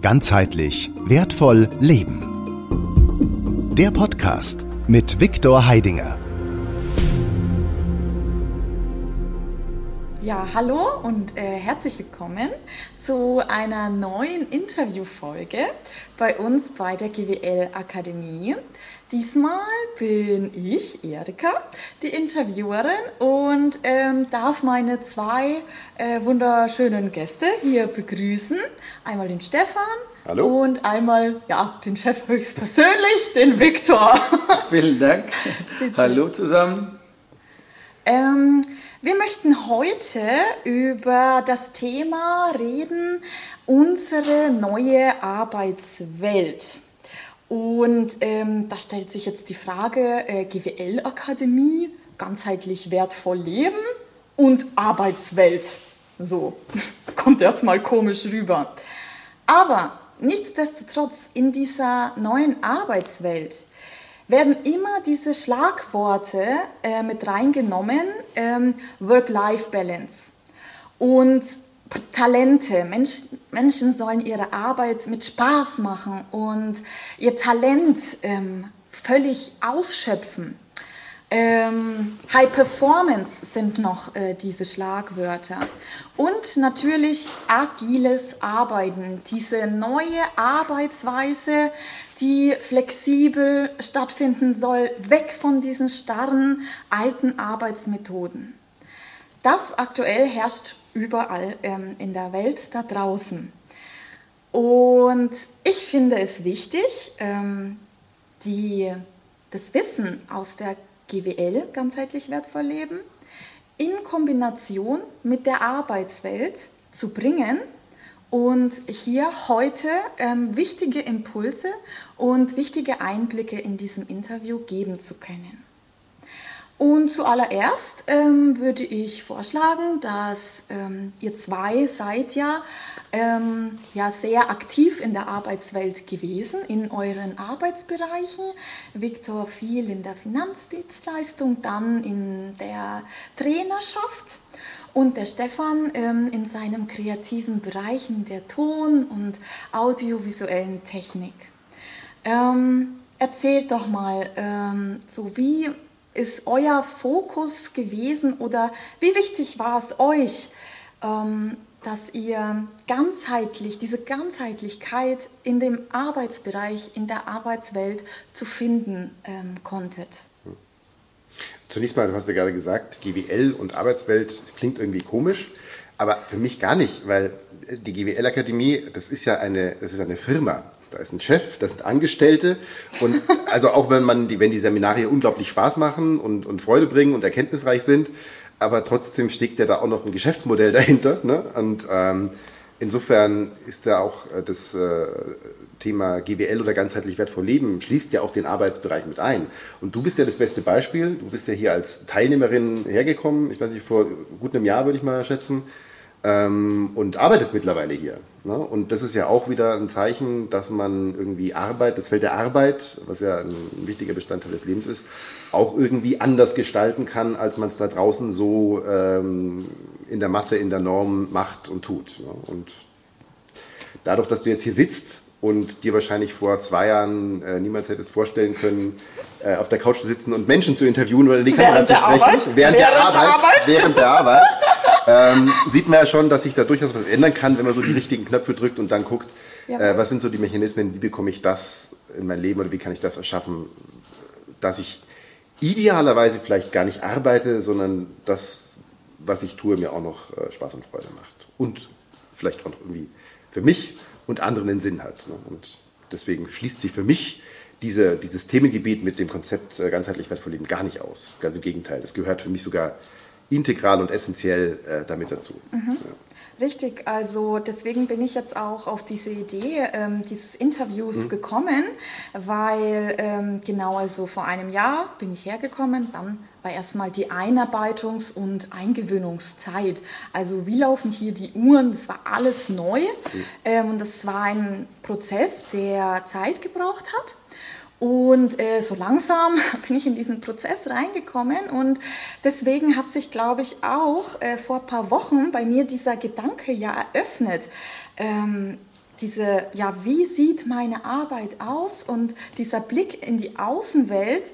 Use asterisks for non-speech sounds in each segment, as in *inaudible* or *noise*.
Ganzheitlich wertvoll leben. Der Podcast mit Viktor Heidinger. Ja, hallo und äh, herzlich willkommen zu einer neuen Interviewfolge bei uns bei der GWL Akademie. Diesmal bin ich, Erika, die Interviewerin und ähm, darf meine zwei äh, wunderschönen Gäste hier begrüßen. Einmal den Stefan Hallo. und einmal ja, den Chef höchstpersönlich, den Viktor. *laughs* Vielen Dank. Hallo zusammen. Ähm, wir möchten heute über das Thema reden, unsere neue Arbeitswelt. Und ähm, da stellt sich jetzt die Frage, äh, GWL-Akademie, ganzheitlich wertvoll leben und Arbeitswelt. So, *laughs* kommt erstmal komisch rüber. Aber nichtsdestotrotz, in dieser neuen Arbeitswelt werden immer diese Schlagworte äh, mit reingenommen, ähm, Work-Life-Balance. Und Talente. Mensch, Menschen sollen ihre Arbeit mit Spaß machen und ihr Talent ähm, völlig ausschöpfen. Ähm, High Performance sind noch äh, diese Schlagwörter. Und natürlich agiles Arbeiten, diese neue Arbeitsweise, die flexibel stattfinden soll, weg von diesen starren alten Arbeitsmethoden. Das aktuell herrscht überall ähm, in der Welt da draußen. Und ich finde es wichtig, ähm, die, das Wissen aus der GWL, ganzheitlich wertvoll leben, in Kombination mit der Arbeitswelt zu bringen und hier heute ähm, wichtige Impulse und wichtige Einblicke in diesem Interview geben zu können. Und zuallererst ähm, würde ich vorschlagen, dass ähm, ihr zwei seid ja, ähm, ja sehr aktiv in der Arbeitswelt gewesen, in euren Arbeitsbereichen. Viktor viel in der Finanzdienstleistung, dann in der Trainerschaft und der Stefan ähm, in seinem kreativen Bereich, in der Ton- und audiovisuellen Technik. Ähm, erzählt doch mal, ähm, so wie ist euer Fokus gewesen oder wie wichtig war es euch, ähm, dass ihr ganzheitlich, diese Ganzheitlichkeit in dem Arbeitsbereich, in der Arbeitswelt zu finden ähm, konntet? Zunächst mal, du hast ja gerade gesagt, GWL und Arbeitswelt klingt irgendwie komisch, aber für mich gar nicht, weil die GWL-Akademie, das ist ja eine, das ist eine Firma. Da ist ein Chef, das sind Angestellte. Und also auch wenn man die, wenn die Seminare unglaublich Spaß machen und, und Freude bringen und erkenntnisreich sind, aber trotzdem steckt ja da auch noch ein Geschäftsmodell dahinter. Ne? Und ähm, insofern ist da auch äh, das äh, Thema GWL oder ganzheitlich wertvoll Leben schließt ja auch den Arbeitsbereich mit ein. Und du bist ja das beste Beispiel. Du bist ja hier als Teilnehmerin hergekommen. Ich weiß nicht, vor gut einem Jahr würde ich mal schätzen ähm, und arbeitest mittlerweile hier. Ne? Und das ist ja auch wieder ein Zeichen, dass man irgendwie Arbeit, das Feld der Arbeit, was ja ein, wichtiger Bestandteil des Lebens ist, auch irgendwie anders gestalten kann, als man es da draußen so ähm, in der Masse, in der Norm macht und tut. Ne? Und dadurch, dass du jetzt hier sitzt und dir wahrscheinlich vor zwei Jahren äh, niemals hättest vorstellen können, äh, auf der Couch zu sitzen und Menschen zu interviewen oder die Kamera zu sprechen. Arbeit? Während, während der Arbeit. Arbeit? Während der Arbeit. ähm, sieht man ja schon, dass sich da durchaus was ändern kann, wenn man so die richtigen Knöpfe drückt und dann guckt, ja. äh, was sind so die Mechanismen, wie bekomme ich das in mein Leben oder wie kann ich das erschaffen, dass ich idealerweise vielleicht gar nicht arbeite, sondern das, was ich tue, mir auch noch äh, Spaß und Freude macht. Und vielleicht auch noch irgendwie für mich und anderen den Sinn hat. Ne? Und deswegen schließt sich für mich diese, dieses Themengebiet mit dem Konzept äh, ganzheitlich wertvoll leben gar nicht aus. Ganz im Gegenteil, es gehört für mich sogar integral und essentiell äh, damit dazu. Mhm. Ja. Richtig, also deswegen bin ich jetzt auch auf diese Idee ähm, dieses Interviews mhm. gekommen, weil ähm, genau also vor einem Jahr bin ich hergekommen, dann war erstmal die Einarbeitungs- und Eingewöhnungszeit. Also wie laufen hier die Uhren, das war alles neu ähm, und das war ein Prozess, der Zeit gebraucht hat. Und äh, so langsam *laughs* bin ich in diesen Prozess reingekommen und deswegen hat sich, glaube ich, auch äh, vor ein paar Wochen bei mir dieser Gedanke ja eröffnet. Ähm, diese, ja, wie sieht meine Arbeit aus und dieser Blick in die Außenwelt,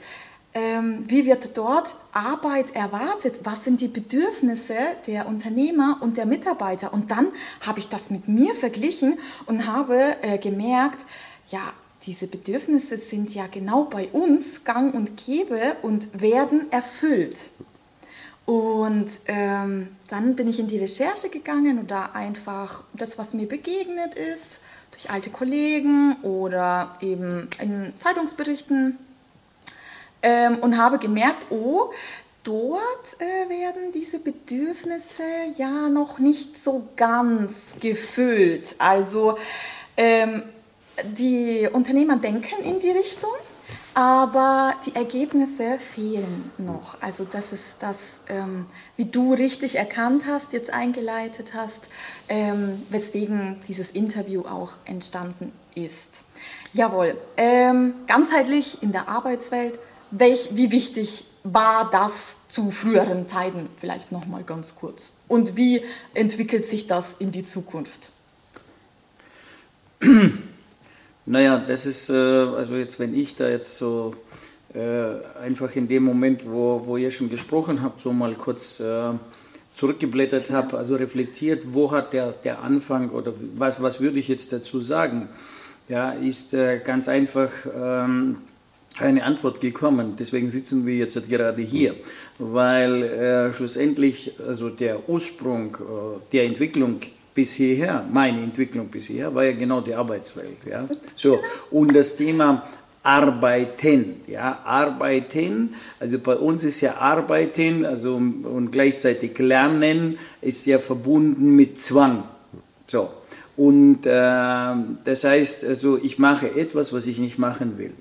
wie wird dort Arbeit erwartet? Was sind die Bedürfnisse der Unternehmer und der Mitarbeiter? Und dann habe ich das mit mir verglichen und habe äh, gemerkt, ja, diese Bedürfnisse sind ja genau bei uns gang und gäbe und werden erfüllt. Und ähm, dann bin ich in die Recherche gegangen und da einfach das, was mir begegnet ist, durch alte Kollegen oder eben in Zeitungsberichten ähm, und habe gemerkt, oh, dort äh, werden diese Bedürfnisse ja noch nicht so ganz gefüllt. Also ähm, die Unternehmer denken in die Richtung, aber die Ergebnisse fehlen noch. Also das ist das, ähm, wie du richtig erkannt hast, jetzt eingeleitet hast, ähm, weswegen dieses Interview auch entstanden ist. Jawohl, ähm, ganzheitlich in der Arbeitswelt, welch, wie wichtig war das zu früheren Zeiten? Vielleicht noch mal ganz kurz. Und wie entwickelt sich das in die Zukunft? *clears throat* Naja, das ist, äh, also jetzt, wenn ich da jetzt so äh, einfach in dem Moment, wo, wo ihr schon gesprochen habt, so mal kurz äh, zurückgeblättert habe, also reflektiert, wo hat der, der Anfang oder was, was würde ich jetzt dazu sagen, ja, ist ganz einfach ähm, eine Antwort gekommen. Deswegen sitzen wir jetzt gerade hier, weil äh, schlussendlich also der Ursprung äh, der Entwicklung bis hierher, meine Entwicklung bis hierher, war ja genau die Arbeitswelt. Ja? So, und das Thema Arbeiten, ja, Arbeiten, also bei uns ist ja Arbeiten, also und gleichzeitig Lernen ist ja verbunden mit Zwang. So, und äh, das heißt, also ich mache etwas, was ich nicht machen will.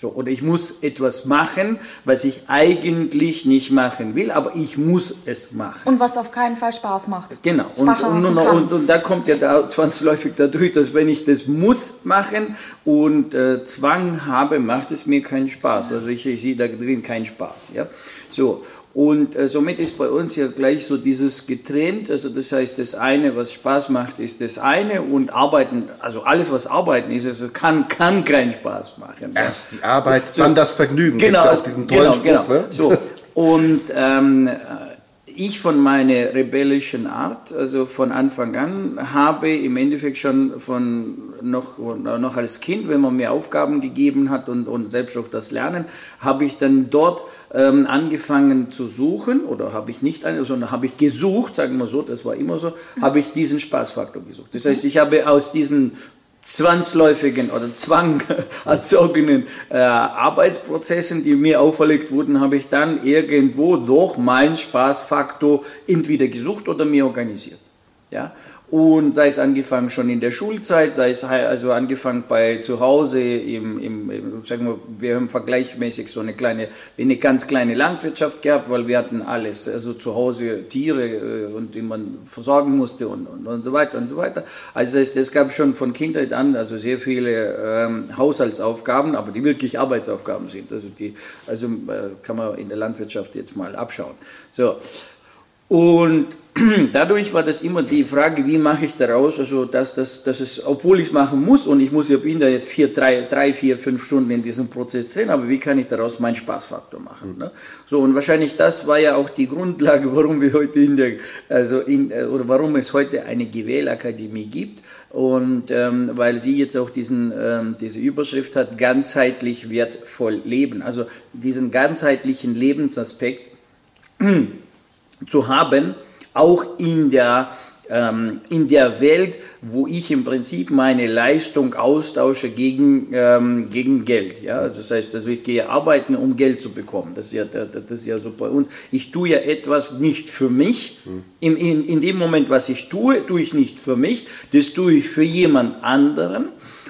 So, oder ich muss etwas machen, was ich eigentlich nicht machen will, aber ich muss es machen. Und was auf keinen Fall Spaß macht. Genau. Und, und, und, und, und, da kommt ja da zwangsläufig dadurch, dass wenn ich das muss machen und äh, Zwang habe, macht es mir keinen Spaß. Also ich, ich sehe da drin keinen Spaß. Ja? So. Und äh, somit ist bei uns ja gleich so dieses getrennt. Also das heißt, das eine, was Spaß macht, ist das eine und Arbeiten, also alles, was Arbeiten ist, also kann, kann keinen Spaß machen. Erst die Arbeit, so, dann das Vergnügen. Genau, diesen tollen genau, Spruch, genau. Ne? So. Und ähm, ich von meiner rebellischen Art, also von Anfang an, habe im Endeffekt schon von noch, noch als Kind, wenn man mir Aufgaben gegeben hat und, und selbst auch das Lernen, habe ich dann dort ähm, angefangen zu suchen oder habe ich nicht, sondern habe ich gesucht, sagen wir so, das war immer so, habe ich diesen Spaßfaktor gesucht. Das heißt, ich habe aus diesen zwangsläufigen oder zwang erzogenen äh, Arbeitsprozessen, die mir auferlegt wurden, habe ich dann irgendwo durch meinen Spaßfaktor entweder gesucht oder mir organisiert. Ja? Und sei es angefangen schon in der Schulzeit, sei es also angefangen bei zu Hause, im, im, sagen wir, wir haben vergleichmäßig so eine kleine, eine ganz kleine Landwirtschaft gehabt, weil wir hatten alles, also zu Hause Tiere äh, und die man versorgen musste und, und, und so weiter und so weiter. Also es, es gab schon von Kindheit an also sehr viele ähm, Haushaltsaufgaben, aber die wirklich Arbeitsaufgaben sind. Also die, also äh, kann man in der Landwirtschaft jetzt mal abschauen. So. Und *clears throat* dadurch war das immer die Frage, wie mache ich daraus, also dass, dass, dass es, obwohl ich es machen muss und ich muss, ich bin da jetzt vier, drei, drei, vier, fünf Stunden in diesem Prozess drin, aber wie kann ich daraus meinen Spaßfaktor machen? Ne? So und wahrscheinlich das war ja auch die Grundlage, *laughs* warum wir heute in der, also in, oder warum es heute eine GWL-Akademie gibt und ähm, weil sie jetzt auch diesen, ähm, diese Überschrift hat, ganzheitlich wertvoll leben, also diesen ganzheitlichen Lebensaspekt *clears throat* zu haben, auch in der, ähm, in der Welt, wo ich im Prinzip meine Leistung austausche gegen, ähm, gegen Geld. Ja? Also das heißt, also ich gehe arbeiten, um Geld zu bekommen. Das ist ja, das ist ja so bei uns. Ich tue ja etwas nicht für mich. Mhm. In, in, in dem Moment, was ich tue, tue ich nicht für mich, das tue ich für jemand anderen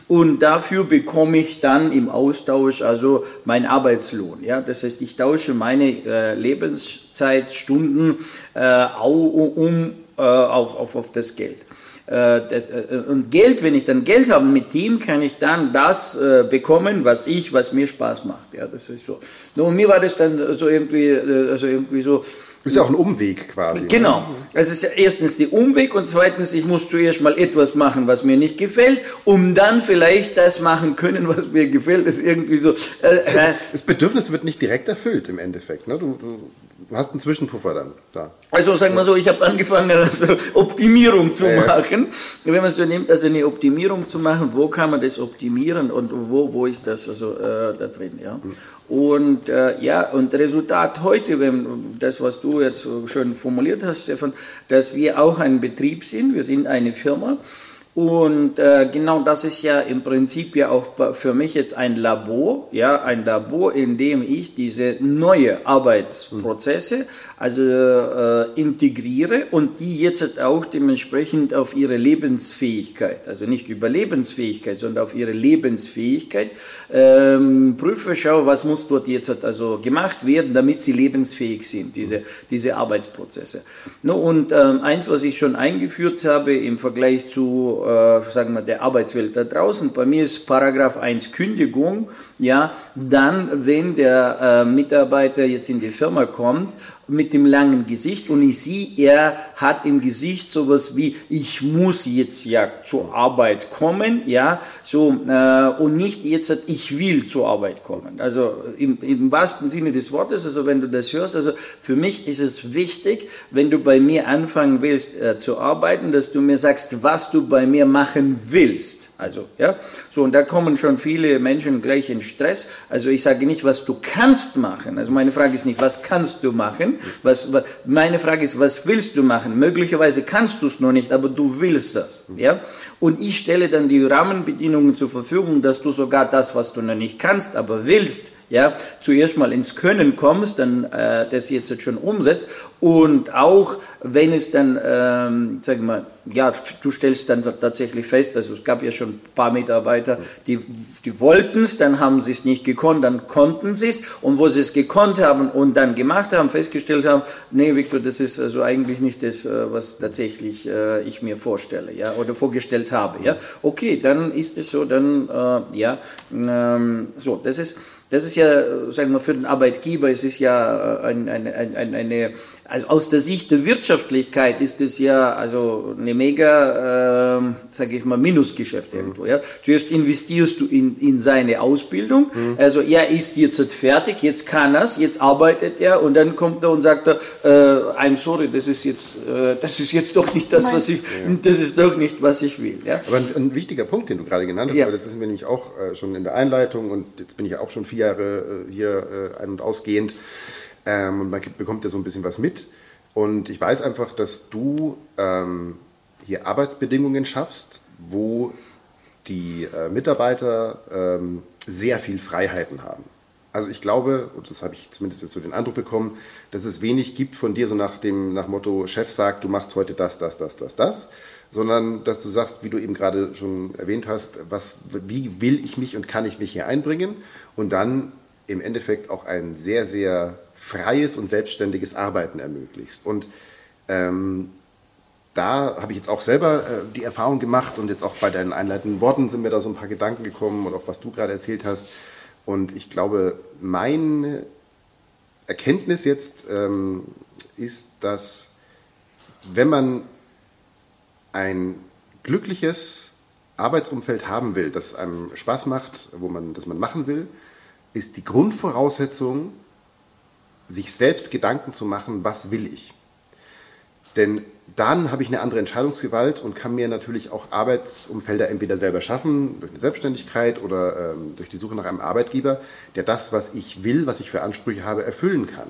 und dafür bekomme ich dann im Austausch also meinen Arbeitslohn. Ja, das heißt, ich tausche meine äh, Lebenszeitstunden äh, um äh, auf, auf, auf das Geld. Äh, das, äh, und Geld, wenn ich dann Geld habe, mit dem kann ich dann das äh, bekommen, was ich, was mir Spaß macht. Ja, das ist so. Und mir war das dann so irgendwie, also irgendwie so, ist ja auch ein Umweg quasi. Genau. Also es ist erstens der Umweg und zweitens, ich muss zuerst mal etwas machen, was mir nicht gefällt, um dann vielleicht das machen können, was mir gefällt. Das ist irgendwie so. Äh, äh das Bedürfnis wird nicht direkt erfüllt im Endeffekt. Ne? Du, du, du hast einen Zwischenpuffer dann da. Also sagen wir so, ich habe angefangen, also Optimierung zu ja, machen. Ja. Wenn man so nimmt, also eine Optimierung zu machen, wo kann man das optimieren und wo, wo ist das also äh, da drin, ja. Mhm. Und äh, ja, und Resultat heute, wenn das, was du jetzt schon formuliert hast, Stefan, dass wir auch ein Betrieb sind, wir sind eine Firma und äh, genau das ist ja im Prinzip ja auch für mich jetzt ein Labor, ja, ein Labor, in dem ich diese neue Arbeitsprozesse also äh, integriere und die jetzt auch dementsprechend auf ihre Lebensfähigkeit, also nicht über Lebensfähigkeit, sondern auf ihre Lebensfähigkeit ähm, prüfe, schaue, was muss dort jetzt also gemacht werden, damit sie lebensfähig sind, diese, diese Arbeitsprozesse. No, und ähm, eins, was ich schon eingeführt habe im Vergleich zu, äh, sagen wir, der Arbeitswelt da draußen, bei mir ist Paragraph 1 Kündigung, ja, dann, wenn der äh, Mitarbeiter jetzt in die Firma kommt mit dem langen Gesicht und ich sehe, er hat im Gesicht sowas wie, ich muss jetzt ja zur Arbeit kommen, ja, so, äh, und nicht jetzt, ich will zur Arbeit kommen. Also im, im wahrsten Sinne des Wortes, also wenn du das hörst, also für mich ist es wichtig, wenn du bei mir anfangen willst äh, zu arbeiten, dass du mir sagst, was du bei mir machen willst. Also, ja, so, und da kommen schon viele Menschen gleich in Stress. Also ich sage nicht, was du kannst machen. Also meine Frage ist nicht, was kannst du machen, was, was, meine Frage ist, was willst du machen? Möglicherweise kannst du es noch nicht, aber du willst das. Ja? Und ich stelle dann die Rahmenbedingungen zur Verfügung, dass du sogar das, was du noch nicht kannst, aber willst, ja, zuerst mal ins Können kommst, dann äh, das jetzt schon umsetzt. Und auch wenn es dann, ähm, sag mal, ja, du stellst dann tatsächlich fest, also es gab ja schon ein paar Mitarbeiter, die, die wollten es, dann haben sie es nicht gekonnt, dann konnten sie es und wo sie es gekonnt haben und dann gemacht haben, festgestellt haben, nee, Victor, das ist also eigentlich nicht das, äh, was tatsächlich äh, ich mir vorstelle, ja, oder vorgestellt habe, ja. Okay, dann ist es so, dann, äh, ja, ähm, so, das ist, das ist ja, sagen wir, für den Arbeitgeber, es ist ja ein, ein, ein, eine, also aus der Sicht der Wirtschaftlichkeit ist es ja also eine mega, äh, sage ich mal, Minusgeschäft irgendwo. Ja. Zuerst investierst du in, in seine Ausbildung, mhm. also er ist jetzt fertig, jetzt kann er jetzt arbeitet er und dann kommt er und sagt er, äh, I'm sorry, das ist jetzt, äh, das ist jetzt doch nicht das, Nein. was ich, ja. das ist doch nicht, was ich will. Ja. Aber ein, ein wichtiger Punkt, den du gerade genannt hast, ja. weil das ist mir nämlich auch äh, schon in der Einleitung und jetzt bin ich ja auch schon viel Jahre äh, hier äh, ein- und ausgehend. Ähm, und man bekommt ja so ein bisschen was mit. Und ich weiß einfach, dass du ähm, hier Arbeitsbedingungen schaffst, wo die äh, Mitarbeiter ähm, sehr viel Freiheiten haben. Also ich glaube, und das habe ich zumindest jetzt so den Eindruck bekommen, dass es wenig gibt von dir so nach dem nach Motto, Chef sagt, du machst heute das, das, das, das, das, sondern dass du sagst, wie du eben gerade schon erwähnt hast, was, wie will ich mich und kann ich mich hier einbringen und dann im Endeffekt auch ein sehr, sehr freies und selbstständiges Arbeiten ermöglicht. Und ähm, da habe ich jetzt auch selber äh, die Erfahrung gemacht und jetzt auch bei deinen einleitenden Worten sind mir da so ein paar Gedanken gekommen und auch was du gerade erzählt hast. Und ich glaube, meine Erkenntnis jetzt ähm, ist, dass wenn man ein glückliches Arbeitsumfeld haben will, das einem Spaß macht, wo man, das man machen will, ist die Grundvoraussetzung, sich selbst Gedanken zu machen, was will ich. Denn dann habe ich eine andere Entscheidungsgewalt und kann mir natürlich auch Arbeitsumfelder entweder selber schaffen, durch eine Selbstständigkeit oder ähm, durch die Suche nach einem Arbeitgeber, der das, was ich will, was ich für Ansprüche habe, erfüllen kann.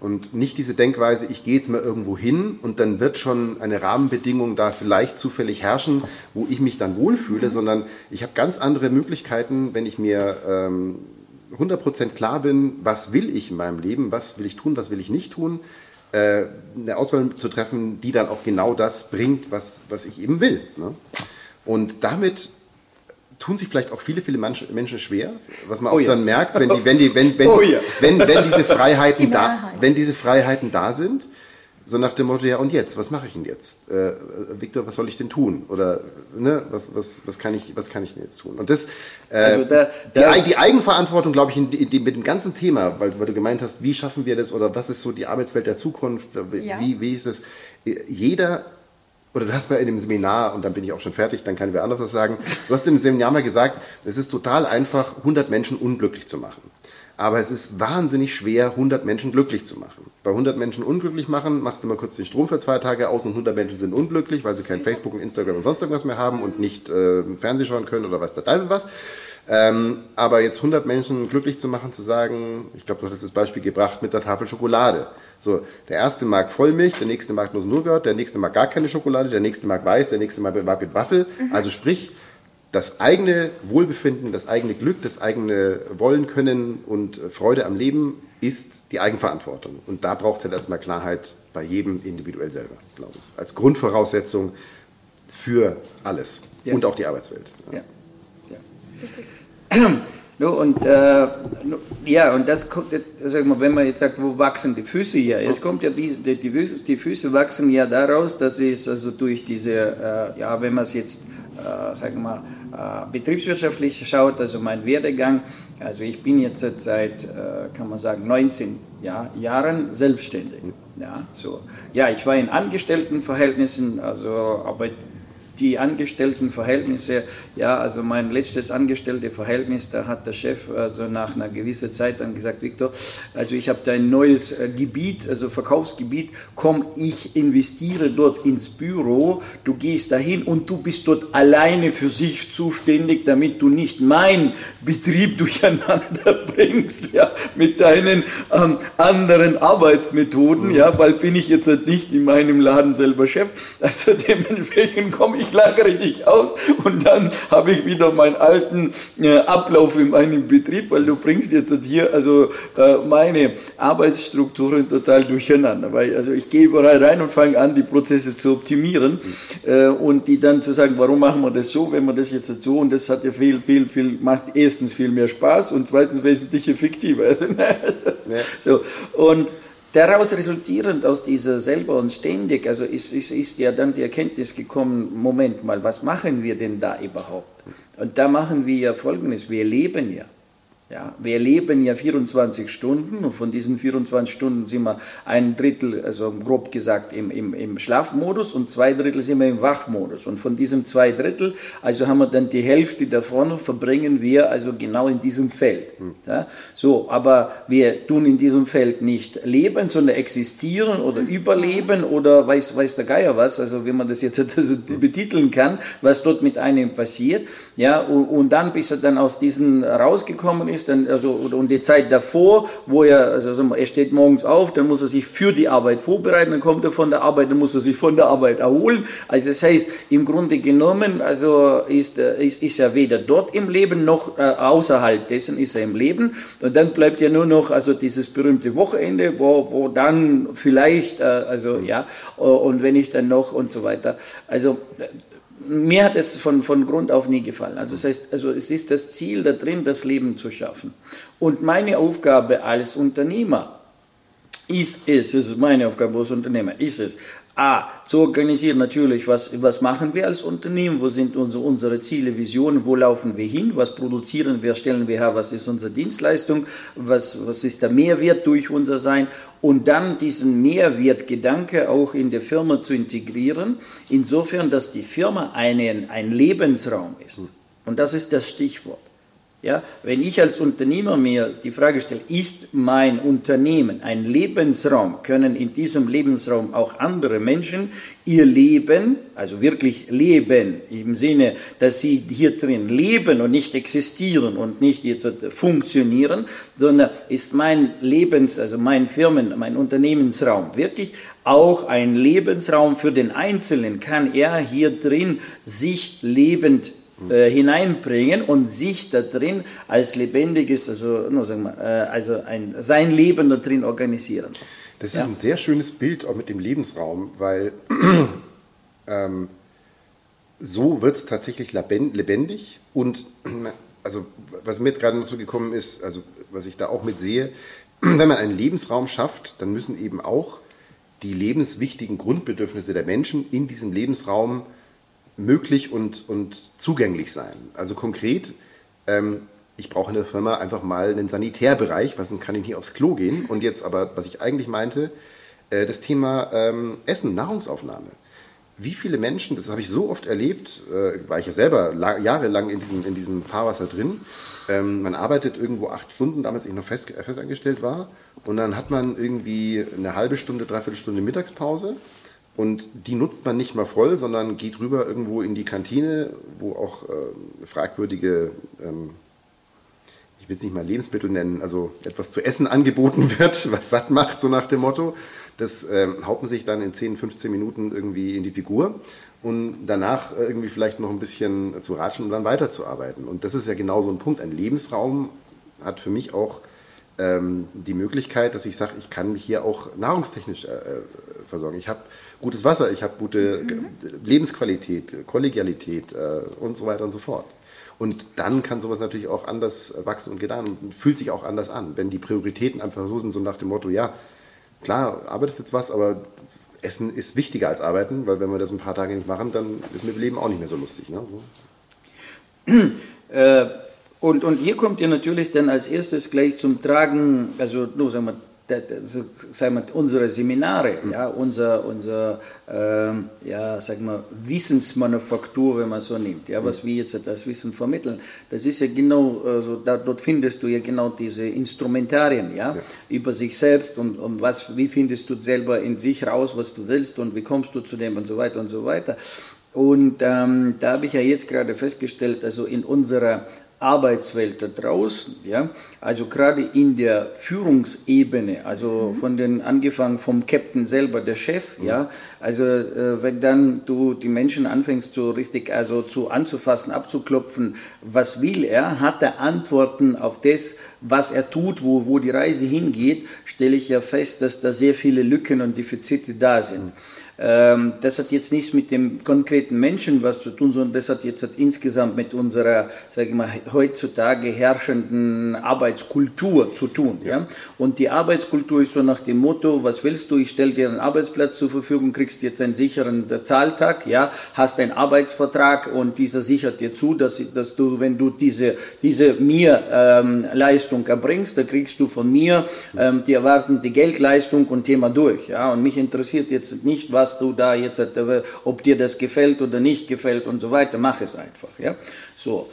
Und nicht diese Denkweise, ich gehe jetzt mal irgendwo hin und dann wird schon eine Rahmenbedingung da vielleicht zufällig herrschen, wo ich mich dann wohlfühle, sondern ich habe ganz andere Möglichkeiten, wenn ich mir ähm, 100% klar bin, was will ich in meinem Leben, was will ich tun, was will ich nicht tun, äh, eine Auswahl zu treffen, die dann auch genau das bringt, was, was ich eben will. Ne? Und damit tun sich vielleicht auch viele, viele Menschen schwer, was man oh auch ja. dann merkt, wenn, die, wenn, die, wenn, wenn, *laughs* oh ja. wenn, wenn, diese *laughs* Freiheiten da, wenn diese Freiheiten da sind, so nach dem Motto, ja und jetzt, was mache ich denn jetzt? Äh, Viktor, was soll ich denn tun? Oder ne, was, was, was, kann ich, was kann ich denn jetzt tun? Und das, äh, also da, da, die, die, Eigenverantwortung, glaube ich, in, in, mit dem ganzen Thema, weil, weil, du gemeint hast, wie schaffen wir das oder was ist so die Arbeitswelt der Zukunft, ja. wie, wie ist es? Jeder oder du hast mal in dem Seminar, und dann bin ich auch schon fertig, dann kann wer anderes das sagen, du hast im Seminar mal gesagt, es ist total einfach, 100 Menschen unglücklich zu machen. Aber es ist wahnsinnig schwer, 100 Menschen glücklich zu machen. Bei 100 Menschen unglücklich machen, machst du mal kurz den Strom für zwei Tage aus und 100 Menschen sind unglücklich, weil sie kein Facebook und Instagram und sonst irgendwas mehr haben und nicht äh, Fernsehen schauen können oder was der Teufel was. Ähm, aber jetzt 100 Menschen glücklich zu machen, zu sagen, ich glaube, du hast das Beispiel gebracht mit der Tafel Schokolade. So, der erste mag Vollmilch, der nächste mag nur Nougat, der nächste mag gar keine Schokolade, der nächste mag weiß, der nächste mag mit Waffel. Mhm. Also sprich, das eigene Wohlbefinden, das eigene Glück, das eigene Wollen können und Freude am Leben ist die Eigenverantwortung. Und da braucht es halt erstmal Klarheit bei jedem individuell selber, glaube ich. Als Grundvoraussetzung für alles ja. und auch die Arbeitswelt. Ja. ja. ja. *clears throat* No, und, äh, ja, und das kommt, sag mal, wenn man jetzt sagt, wo wachsen die Füße hier? Es kommt ja, die, die, Füße, die Füße wachsen ja daraus, dass es also durch diese, äh, ja, wenn man es jetzt, äh, sagen wir mal, äh, betriebswirtschaftlich schaut, also mein Werdegang, also ich bin jetzt seit, äh, kann man sagen, 19 ja, Jahren selbstständig. Ja, so. ja, ich war in Angestelltenverhältnissen, also aber die Angestelltenverhältnisse, ja, also mein letztes Angestellte-Verhältnis, da hat der Chef also nach einer gewissen Zeit dann gesagt, Viktor, also ich habe da ein neues äh, Gebiet, also Verkaufsgebiet, komm, ich investiere dort ins Büro, du gehst dahin und du bist dort alleine für sich zuständig, damit du nicht meinen Betrieb durcheinander *laughs* bringst, ja, mit deinen ähm, anderen Arbeitsmethoden, ja, weil bin ich jetzt nicht in meinem Laden selber Chef, also *laughs* dementsprechend komme ich ich lagere dich aus und dann habe ich wieder meinen alten äh, Ablauf in meinem Betrieb, weil du bringst jetzt hier also äh, meine Arbeitsstrukturen total durcheinander, weil also ich gehe überall rein und fange an, die Prozesse zu optimieren äh, und die dann zu sagen, warum machen wir das so, wenn wir das jetzt so und das hat ja viel, viel, viel, macht erstens viel mehr Spaß und zweitens wesentlich effektiver. Also, *laughs* ja. so, und Daraus resultierend aus dieser selber und ständig, also ist, ist, ist ja dann die Erkenntnis gekommen, Moment mal, was machen wir denn da überhaupt? Und da machen wir ja Folgendes, wir leben ja. Ja, wir leben ja 24 Stunden und von diesen 24 Stunden sind wir ein Drittel, also grob gesagt, im, im, im Schlafmodus und zwei Drittel sind wir im Wachmodus. Und von diesem zwei Drittel, also haben wir dann die Hälfte davon, verbringen wir also genau in diesem Feld. Ja, so, aber wir tun in diesem Feld nicht leben, sondern existieren oder überleben oder weiß, weiß der Geier was, also wie man das jetzt *laughs* also betiteln kann, was dort mit einem passiert. Ja, und, und dann, bis er dann aus diesen rausgekommen ist, ist, dann, also, und die Zeit davor, wo er, also er steht morgens auf, dann muss er sich für die Arbeit vorbereiten, dann kommt er von der Arbeit, dann muss er sich von der Arbeit erholen. Also das heißt, im Grunde genommen, also ist, äh, ist, ist er weder dort im Leben noch äh, außerhalb dessen ist er im Leben. Und dann bleibt ja nur noch also dieses berühmte Wochenende, wo, wo dann vielleicht, äh, also ja, und wenn ich dann noch und so weiter. Also mir hat es von, von Grund auf nie gefallen. Also, das heißt, also es ist das Ziel da drin, das Leben zu schaffen. Und meine Aufgabe als Unternehmer ist es, ist meine Aufgabe als Unternehmer, ist es, A, zu organisieren natürlich, was, was machen wir als Unternehmen, wo sind unsere, unsere Ziele, Visionen, wo laufen wir hin, was produzieren wir, stellen wir her, was ist unsere Dienstleistung, was, was ist der Mehrwert durch unser Sein und dann diesen Mehrwertgedanke auch in der Firma zu integrieren, insofern, dass die Firma einen, ein Lebensraum ist. Und das ist das Stichwort. Ja, wenn ich als Unternehmer mir die Frage stelle, ist mein Unternehmen ein Lebensraum, können in diesem Lebensraum auch andere Menschen ihr Leben, also wirklich leben, im Sinne, dass sie hier drin leben und nicht existieren und nicht jetzt funktionieren, sondern ist mein Lebens, also mein Firmen, mein Unternehmensraum wirklich auch ein Lebensraum für den Einzelnen, kann er hier drin sich lebend äh, hineinbringen und sich da drin als lebendiges, also, no, sagen wir, äh, also ein, sein Leben da drin organisieren. Das ist ja. ein sehr schönes Bild auch mit dem Lebensraum, weil *clears throat* ähm, so wird es tatsächlich lebendig und *clears throat* also was mir jetzt gerade noch so gekommen ist, also was ich da auch mit sehe, *clears throat* wenn man einen Lebensraum schafft, dann müssen eben auch die lebenswichtigen Grundbedürfnisse der Menschen in diesem Lebensraum möglich und, und zugänglich sein. Also konkret, ähm, ich brauche in der Firma einfach mal einen Sanitärbereich, was kann ich nicht aufs Klo gehen. Und jetzt aber, was ich eigentlich meinte, äh, das Thema ähm, Essen, Nahrungsaufnahme. Wie viele Menschen, das habe ich so oft erlebt, äh, war ich ja selber jahrelang in diesem, in diesem Fahrwasser drin. Ähm, man arbeitet irgendwo acht Stunden, damals ich noch fest, äh, festangestellt war. Und dann hat man irgendwie eine halbe Stunde, dreiviertel Stunde Mittagspause. Und die nutzt man nicht mal voll, sondern geht rüber irgendwo in die Kantine, wo auch äh, fragwürdige ähm, ich will es nicht mal Lebensmittel nennen, also etwas zu essen angeboten *laughs* wird, was satt macht, so nach dem Motto. Das ähm, man sich dann in 10, 15 Minuten irgendwie in die Figur und danach irgendwie vielleicht noch ein bisschen zu ratschen und dann weiterzuarbeiten. Und das ist ja genau so ein Punkt. Ein Lebensraum hat für mich auch ähm, die Möglichkeit, dass ich sage, ich kann mich hier auch nahrungstechnisch äh, äh versorgen. Ich habe gutes Wasser, ich habe gute mhm. Lebensqualität, Kollegialität äh, und so weiter und so fort. Und dann kann sowas natürlich auch anders wachsen und gedeihen und fühlt sich auch anders an. Wenn die Prioritäten einfach so sind, so nach dem Motto, ja, klar, arbeitest jetzt was, aber Essen ist wichtiger als Arbeiten, weil wenn wir das ein paar Tage nicht machen, dann ist mit dem Leben auch nicht mehr so lustig. Ne? So. äh, und, und hier kommt ihr natürlich dann als erstes gleich zum Tragen, also nur sagen wir, sagen wir, unsere Seminare, ja, unser, unser ähm, ja, sagen wir, Wissensmanufaktur, wenn man so nimmt, ja, was wir jetzt das Wissen vermitteln, das ist ja genau, also da, dort findest du ja genau diese Instrumentarien, ja, ja. über sich selbst und, und was, wie findest du selber in sich raus, was du willst und wie kommst du zu dem und so weiter und so weiter. Und ähm, da habe ich ja jetzt gerade festgestellt, also in unserer Arbeitswelt da draußen, ja, also gerade in der Führungsebene, also mhm. von den angefangen vom Captain selber, der Chef, mhm. ja, also äh, wenn dann du die Menschen anfängst so richtig, also zu anzufassen, abzuklopfen, was will er, hat er Antworten auf das, was er tut, wo, wo die Reise hingeht, stelle ich ja fest, dass da sehr viele Lücken und Defizite da sind. Mhm. Ähm, das hat jetzt nichts mit dem konkreten Menschen was zu tun, sondern das hat jetzt hat insgesamt mit unserer, sage ich mal, heutzutage herrschenden Arbeitskultur zu tun. Ja? Und die Arbeitskultur ist so nach dem Motto, was willst du, ich stelle dir einen Arbeitsplatz zur Verfügung, kriegst jetzt einen sicheren Zahltag, ja? hast einen Arbeitsvertrag und dieser sichert dir zu, dass, dass du, wenn du diese, diese mir ähm, Leistung erbringst, da kriegst du von mir ähm, die erwartende Geldleistung und Thema durch. Ja? Und mich interessiert jetzt nicht, was du da jetzt, ob dir das gefällt oder nicht gefällt und so weiter, mach es einfach. Ja? So.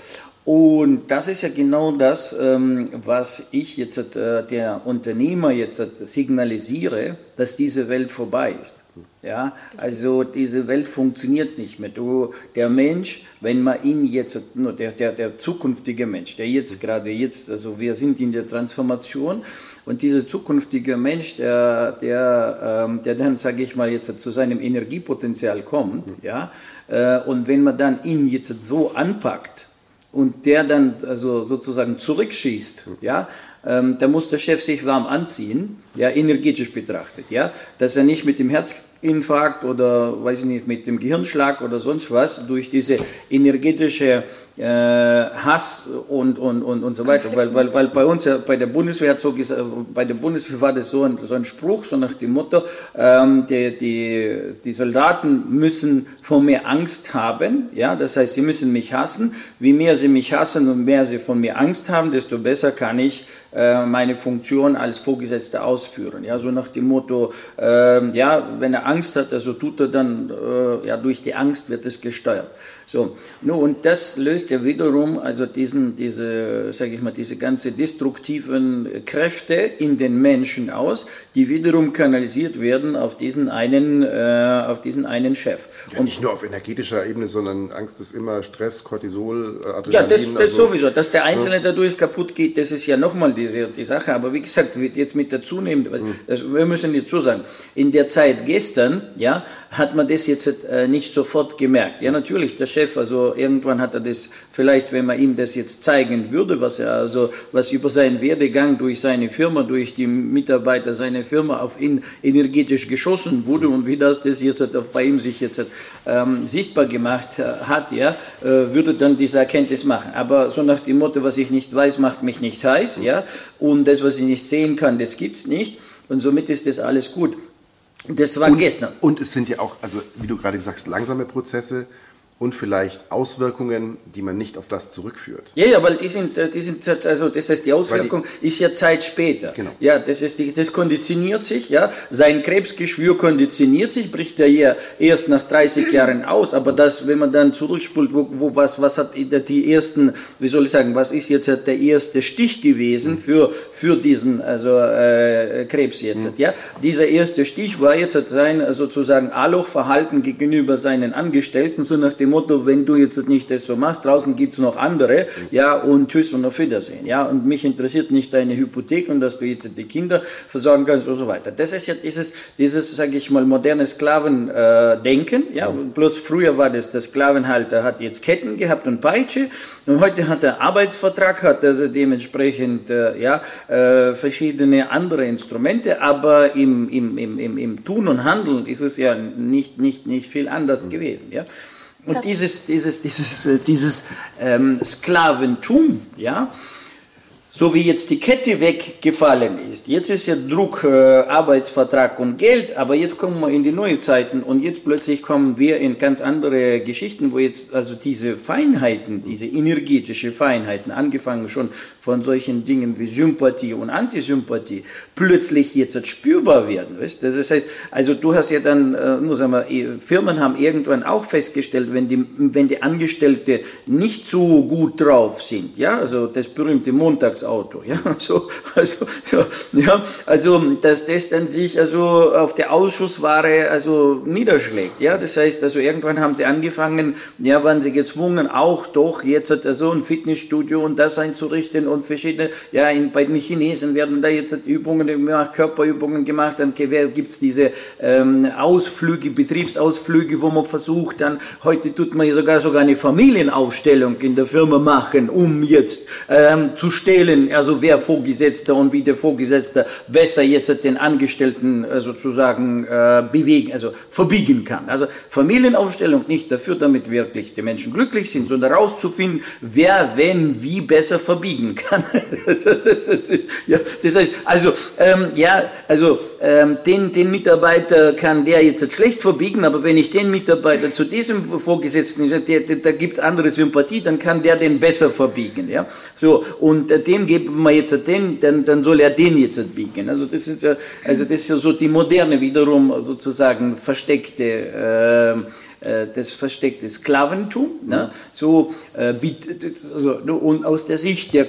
Und das ist ja genau das, ähm, was ich jetzt äh, der Unternehmer jetzt signalisiere, dass diese Welt vorbei ist. Ja, also diese Welt funktioniert nicht mehr. Du, der Mensch, wenn man ihn jetzt, nur der, der, der zukünftige Mensch, der jetzt gerade jetzt, also wir sind in der Transformation und dieser zukünftige Mensch, der, der, ähm, der dann, sage ich mal, jetzt zu seinem Energiepotenzial kommt, mhm. ja, äh, und wenn man dann ihn jetzt so anpackt und der dann also sozusagen zurückschießt, mhm. ja, ähm, da muss der Chef sich warm anziehen, ja, energetisch betrachtet, ja, dass er nicht mit dem Herzinfarkt oder, weiß ich nicht, mit dem Gehirnschlag oder sonst was durch diese energetische äh, Hass und, und, und, und so weiter, weil, weil, weil bei uns ja, bei der Bundeswehr so gesagt, bei der Bundeswehr war das so ein, so ein Spruch, so nach dem Motto, ähm, die, die, die Soldaten müssen vor mir Angst haben, ja, das heißt, sie müssen mich hassen, wie mehr sie mich hassen und mehr sie von mir Angst haben, desto besser kann ich äh, meine Funktion als Vorgesetzter ausführen. Ja, so nach dem Motto, äh, ja, wenn er Angst hat, also tut er dann, äh, ja, durch die Angst wird es gesteuert. So, no, und das löst ja wiederum also diesen, diese, sage ich mal, diese ganze destruktiven Kräfte in den Menschen aus, die wiederum kanalisiert werden auf diesen einen, äh, auf diesen einen Chef. Ja, und nicht nur auf energetischer Ebene, sondern Angst ist immer Stress, Cortisol, Adrenalin. Ja, das, das also, sowieso. Dass der Einzelne ja. dadurch kaputt geht, das ist ja nochmal diese die Sache. Aber wie gesagt, jetzt mit der zunehmenden, mhm. also wir müssen jetzt so sagen, in der Zeit gestern, ja, hat man das jetzt äh, nicht sofort gemerkt. Ja, natürlich, der Chef, also irgendwann hat er das, vielleicht wenn man ihm das jetzt zeigen würde, was er also, was über seinen Werdegang durch seine Firma, durch die Mitarbeiter seiner Firma auf ihn energetisch geschossen wurde und wie das das jetzt bei ihm sich jetzt ähm, sichtbar gemacht äh, hat, ja, äh, würde dann diese Erkenntnis machen. Aber so nach dem Motto, was ich nicht weiß, macht mich nicht heiß, ja, und das, was ich nicht sehen kann, das gibt's nicht. Und somit ist das alles gut. Das war und, gestern. Und es sind ja auch, also wie du gerade sagst, langsame Prozesse und vielleicht Auswirkungen, die man nicht auf das zurückführt. Ja, ja, weil die sind, äh, die sind also das heißt, die Auswirkung die, ist ja Zeit später. Genau. Ja, das ist, das konditioniert sich, ja, sein Krebsgeschwür konditioniert sich, bricht er ja erst nach 30 Jahren aus, aber das, wenn man dann zurückspult, wo, wo was, was hat die ersten, wie soll ich sagen, was ist jetzt der erste Stich gewesen für, für diesen, also äh, Krebs jetzt, mhm. ja, dieser erste Stich war jetzt sein sozusagen Aloch-Verhalten gegenüber seinen Angestellten, so nach dem dem Motto, wenn du jetzt nicht das so machst, draußen gibt es noch andere, ja, und tschüss und auf Wiedersehen, ja, und mich interessiert nicht deine Hypothek und dass du jetzt die Kinder versorgen kannst und so weiter. Das ist ja dieses, dieses sage ich mal, moderne Sklavendenken, äh, ja, bloß früher war das, der Sklavenhalter hat jetzt Ketten gehabt und Peitsche und heute hat er Arbeitsvertrag, hat also dementsprechend, äh, ja, äh, verschiedene andere Instrumente, aber im, im, im, im, im Tun und Handeln ist es ja nicht, nicht, nicht viel anders mhm. gewesen, ja. Und dieses, dieses, dieses, äh, dieses ähm, Sklaventum, ja, so wie jetzt die Kette weggefallen ist. Jetzt ist ja Druck, äh, Arbeitsvertrag und Geld, aber jetzt kommen wir in die neue Zeiten und jetzt plötzlich kommen wir in ganz andere Geschichten, wo jetzt also diese Feinheiten, diese energetische Feinheiten, angefangen schon von solchen Dingen wie Sympathie und Antisympathie, plötzlich jetzt spürbar werden. Weißt? Das heißt, also du hast ja dann, äh, nur sagen wir, eh, Firmen haben irgendwann auch festgestellt, wenn die, wenn die Angestellte nicht so gut drauf sind, ja, also das berühmte Montags Auto. Ja, so, *laughs* also, ja, also, dass das dann sich also auf der Ausschussware also niederschlägt. Ja, das heißt, also irgendwann haben sie angefangen, ja, waren sie gezwungen, auch doch jetzt so also ein Fitnessstudio und das einzurichten und verschiedene, ja, in, bei den Chinesen werden da jetzt Übungen gemacht, Körperübungen gemacht, dann gibt es diese ähm, Ausflüge, Betriebsausflüge, wo man versucht, dann heute tut man sogar sogar eine Familienaufstellung in der Firma machen, um jetzt ähm, zu stellen, wählen, also wer Vorgesetzter und wie der Vorgesetzte besser jetzt den Angestellten äh, sozusagen äh, bewegen, also verbiegen kann. Also Familienaufstellung nicht dafür, damit wirklich die Menschen glücklich sind, sondern herauszufinden, wer wenn wie besser verbiegen kann. *laughs* ja, das heißt, also ähm, ja, also ähm, den, den Mitarbeiter kann der jetzt schlecht verbiegen, aber wenn ich den Mitarbeiter zu diesem Vorgesetzten, da gibt es andere Sympathie, dann kann der den besser verbiegen. Ja? So, und äh, dem geben wir jetzt den, dann, dann soll er den jetzt biegen. Also das ist ja, also das ist ja so die moderne wiederum sozusagen versteckte äh, äh das versteckte Sklaventum. Ne? So, äh, also, und aus der Sicht der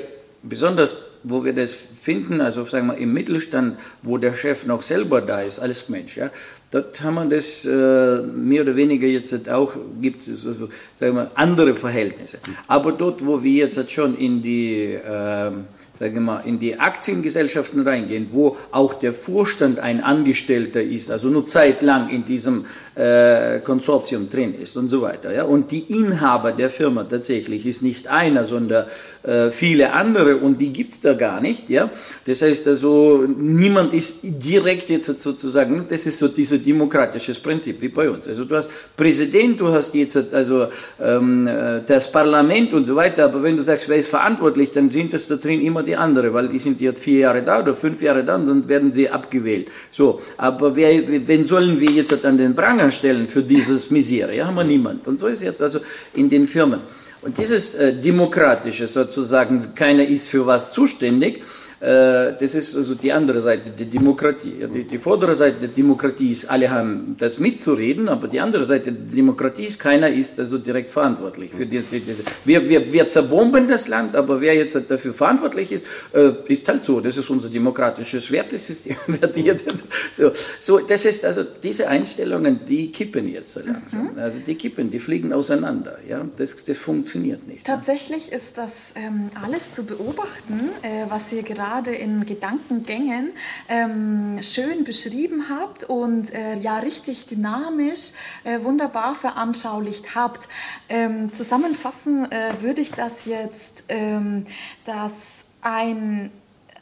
besonders, wo wir das finden, also sagen wir im Mittelstand, wo der Chef noch selber da ist als Mensch, ja, dort haben wir das äh, mehr oder weniger jetzt auch, gibt es also, sagen wir, andere Verhältnisse. Aber dort, wo wir jetzt schon in die äh, sagen mal, in die Aktiengesellschaften reingehen, wo auch der Vorstand ein Angestellter ist, also nur zeitlang in diesem äh, Konsortium drin ist und so weiter. Ja? Und die Inhaber der Firma tatsächlich ist nicht einer, sondern äh, viele andere und die gibt es da gar nicht. Ja? Das heißt also, niemand ist direkt jetzt sozusagen, das ist so dieses demokratisches Prinzip wie bei uns. Also du hast Präsident, du hast jetzt also ähm, äh, das Parlament und so weiter, aber wenn du sagst, wer ist verantwortlich, dann sind das da drin immer die anderen, weil die sind jetzt vier Jahre da oder fünf Jahre da und dann werden sie abgewählt. So, aber wer, wen sollen wir jetzt an den Pranger stellen für dieses Misere? Ja, haben wir niemand. Und so ist jetzt also in den Firmen. Und dieses äh, Demokratische sozusagen, keiner ist für was zuständig, das ist also die andere Seite der Demokratie. Die, die vordere Seite der Demokratie ist, alle haben das mitzureden, aber die andere Seite der Demokratie ist, keiner ist also direkt verantwortlich. Für die, die, diese. Wir, wir, wir zerbomben das Land, aber wer jetzt dafür verantwortlich ist, äh, ist halt so. Das ist unser demokratisches Wertesystem. *laughs* so, so, das ist also diese Einstellungen, die kippen jetzt so langsam. Mhm. Also die kippen, die fliegen auseinander. Ja? Das, das funktioniert nicht. Tatsächlich ist das ähm, alles zu beobachten, äh, was ihr gerade gerade in Gedankengängen ähm, schön beschrieben habt und äh, ja richtig dynamisch, äh, wunderbar veranschaulicht habt. Ähm, zusammenfassen äh, würde ich das jetzt, ähm, dass ein,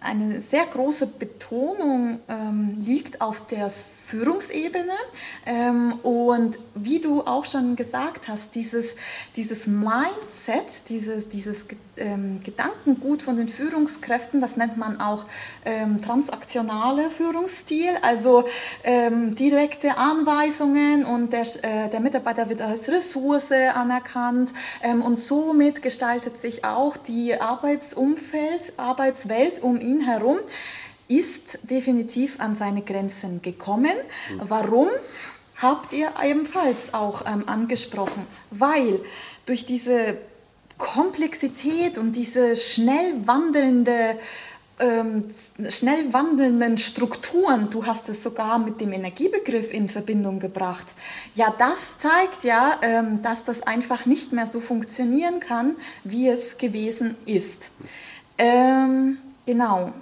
eine sehr große Betonung ähm, liegt auf der Führungsebene. Ähm, und wie du auch schon gesagt hast, dieses, dieses Mindset, dieses, dieses ähm, Gedankengut von den Führungskräften, das nennt man auch ähm, transaktionale Führungsstil, also ähm, direkte Anweisungen und der, äh, der Mitarbeiter wird als Ressource anerkannt ähm, und somit gestaltet sich auch die Arbeitsumfeld, Arbeitswelt um ihn herum ist definitiv an seine Grenzen gekommen. Warum? Habt ihr ebenfalls auch ähm, angesprochen, weil durch diese Komplexität und diese schnell wandelnde ähm, schnell wandelnden Strukturen, du hast es sogar mit dem Energiebegriff in Verbindung gebracht. Ja, das zeigt ja, ähm, dass das einfach nicht mehr so funktionieren kann, wie es gewesen ist. Ähm, genau.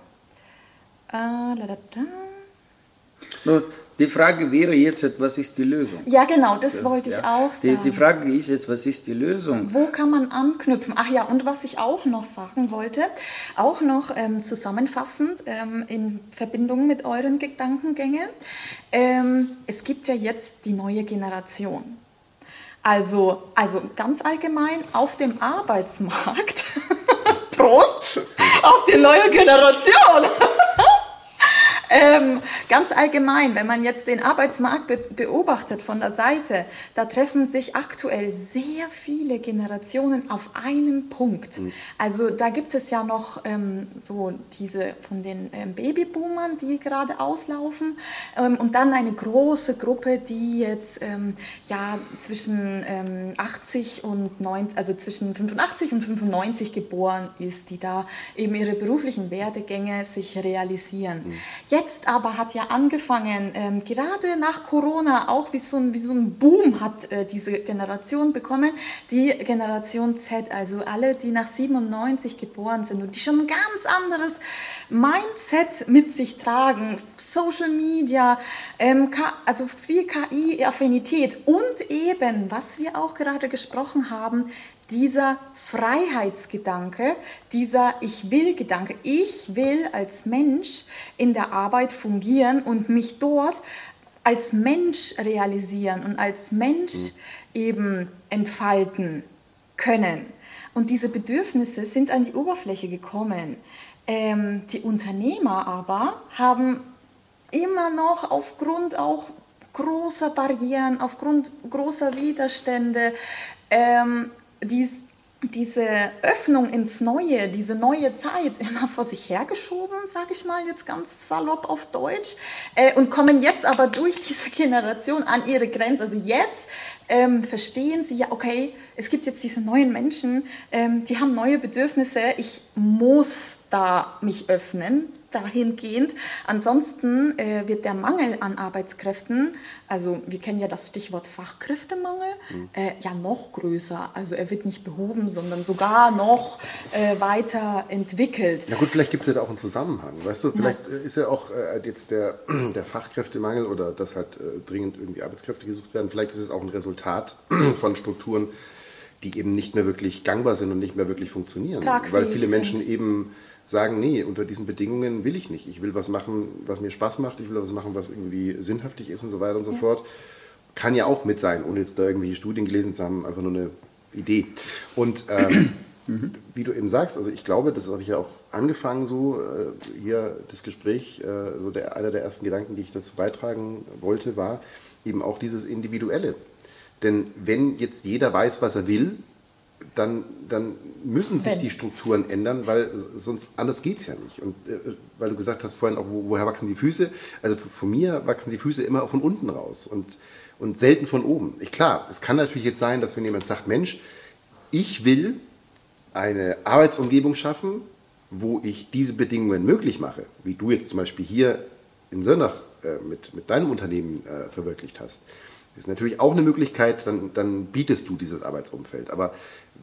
Äh, die Frage wäre jetzt, was ist die Lösung? Ja, genau, das wollte ich ja. auch sagen. Die, die, Frage ist jetzt, was ist die Lösung? Wo kann man anknüpfen? Ach ja, und was ich auch noch sagen wollte, auch noch ähm, zusammenfassend ähm, in Verbindung mit euren Gedankengängen, ähm, es gibt ja jetzt die neue Generation. Also, also ganz allgemein auf dem Arbeitsmarkt. *laughs* Prost auf die neue Generation. Ähm, ganz allgemein, wenn man jetzt den Arbeitsmarkt be beobachtet von der Seite, da treffen sich aktuell sehr viele Generationen auf einem Punkt. Mhm. Also da gibt es ja noch ähm, so diese von den ähm, Babyboomern, die gerade auslaufen ähm, und dann eine große Gruppe, die jetzt ähm, ja zwischen 80 ähm, und 90, also zwischen 85 und 95 geboren ist, die da eben ihre beruflichen Werdegänge sich realisieren. Mhm. Jetzt Jetzt aber hat ja angefangen, ähm, gerade nach Corona, auch wie so ein, wie so ein Boom hat äh, diese Generation bekommen, die Generation Z, also alle, die nach 97 geboren sind und die schon ein ganz anderes Mindset mit sich tragen, Social Media, ähm, also viel KI-Affinität und eben, was wir auch gerade gesprochen haben, dieser Freiheitsgedanke, dieser Ich will-Gedanke. Ich will als Mensch in der Arbeit fungieren und mich dort als Mensch realisieren und als Mensch mhm. eben entfalten können. Und diese Bedürfnisse sind an die Oberfläche gekommen. Ähm, die Unternehmer aber haben immer noch aufgrund auch großer Barrieren, aufgrund großer Widerstände ähm, dies, diese Öffnung ins Neue, diese neue Zeit immer vor sich hergeschoben, sage ich mal jetzt ganz salopp auf Deutsch, äh, und kommen jetzt aber durch diese Generation an ihre Grenze. Also jetzt ähm, verstehen sie ja, okay, es gibt jetzt diese neuen Menschen, ähm, die haben neue Bedürfnisse, ich muss da mich öffnen, dahingehend. Ansonsten äh, wird der Mangel an Arbeitskräften, also wir kennen ja das Stichwort Fachkräftemangel, mhm. äh, ja noch größer. Also er wird nicht behoben, sondern sogar noch äh, weiter entwickelt. Na gut, vielleicht gibt es ja da auch einen Zusammenhang. Weißt du, vielleicht Na, ist ja auch äh, jetzt der, *clears throat* der Fachkräftemangel oder dass halt äh, dringend irgendwie Arbeitskräfte gesucht werden, vielleicht ist es auch ein Resultat *clears throat* von Strukturen, die eben nicht mehr wirklich gangbar sind und nicht mehr wirklich funktionieren. Weil viele Menschen sind. eben sagen, nee, unter diesen Bedingungen will ich nicht. Ich will was machen, was mir Spaß macht, ich will was machen, was irgendwie sinnhaftig ist und so weiter und so ja. fort. Kann ja auch mit sein, ohne jetzt da irgendwelche Studien gelesen zu haben, einfach nur eine Idee. Und ähm, *coughs* mhm. wie du eben sagst, also ich glaube, das habe ich ja auch angefangen so, äh, hier das Gespräch, äh, so der, einer der ersten Gedanken, die ich dazu beitragen wollte, war eben auch dieses Individuelle. Denn wenn jetzt jeder weiß, was er will, dann, dann müssen sich die Strukturen ändern, weil sonst anders geht es ja nicht. Und äh, weil du gesagt hast vorhin auch, wo, woher wachsen die Füße? Also von mir wachsen die Füße immer von unten raus und, und selten von oben. Ich, klar, es kann natürlich jetzt sein, dass wenn jemand sagt, Mensch, ich will eine Arbeitsumgebung schaffen, wo ich diese Bedingungen möglich mache, wie du jetzt zum Beispiel hier in Sönnach äh, mit, mit deinem Unternehmen äh, verwirklicht hast. Ist natürlich auch eine Möglichkeit, dann, dann bietest du dieses Arbeitsumfeld. Aber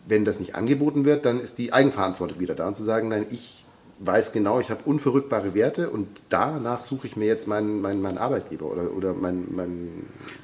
wenn das nicht angeboten wird, dann ist die Eigenverantwortung wieder da und zu sagen, nein, ich weiß genau, ich habe unverrückbare Werte und danach suche ich mir jetzt meinen, meinen, meinen Arbeitgeber oder, oder mein, mein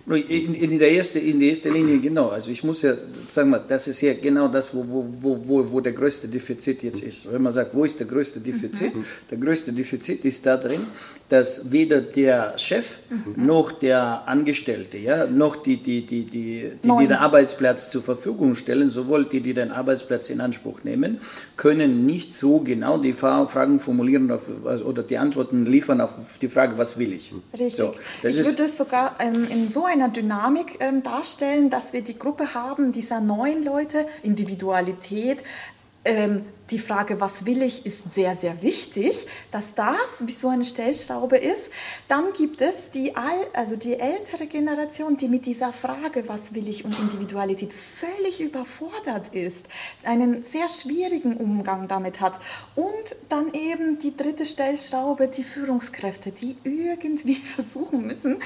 in, in, der erste, in der ersten Linie genau. Also ich muss ja sagen, mal, das ist ja genau das, wo, wo, wo, wo der größte Defizit jetzt ist. Wenn man sagt, wo ist der größte Defizit? Mhm. Der größte Defizit ist da drin, dass weder der Chef mhm. noch der Angestellte, ja, noch die, die, die, die, die, die den Arbeitsplatz zur Verfügung stellen, sowohl die, die den Arbeitsplatz in Anspruch nehmen, können nicht so genau die Fragen formulieren auf, oder die Antworten liefern auf die Frage, was will ich. Richtig. So, ich würde es sogar ähm, in so einer Dynamik ähm, darstellen, dass wir die Gruppe haben dieser neuen Leute, Individualität, ähm, die Frage, was will ich, ist sehr, sehr wichtig, dass das wie so eine Stellschraube ist. Dann gibt es die, all, also die ältere Generation, die mit dieser Frage, was will ich und Individualität völlig überfordert ist, einen sehr schwierigen Umgang damit hat. Und dann eben die dritte Stellschraube, die Führungskräfte, die irgendwie *laughs* versuchen müssen,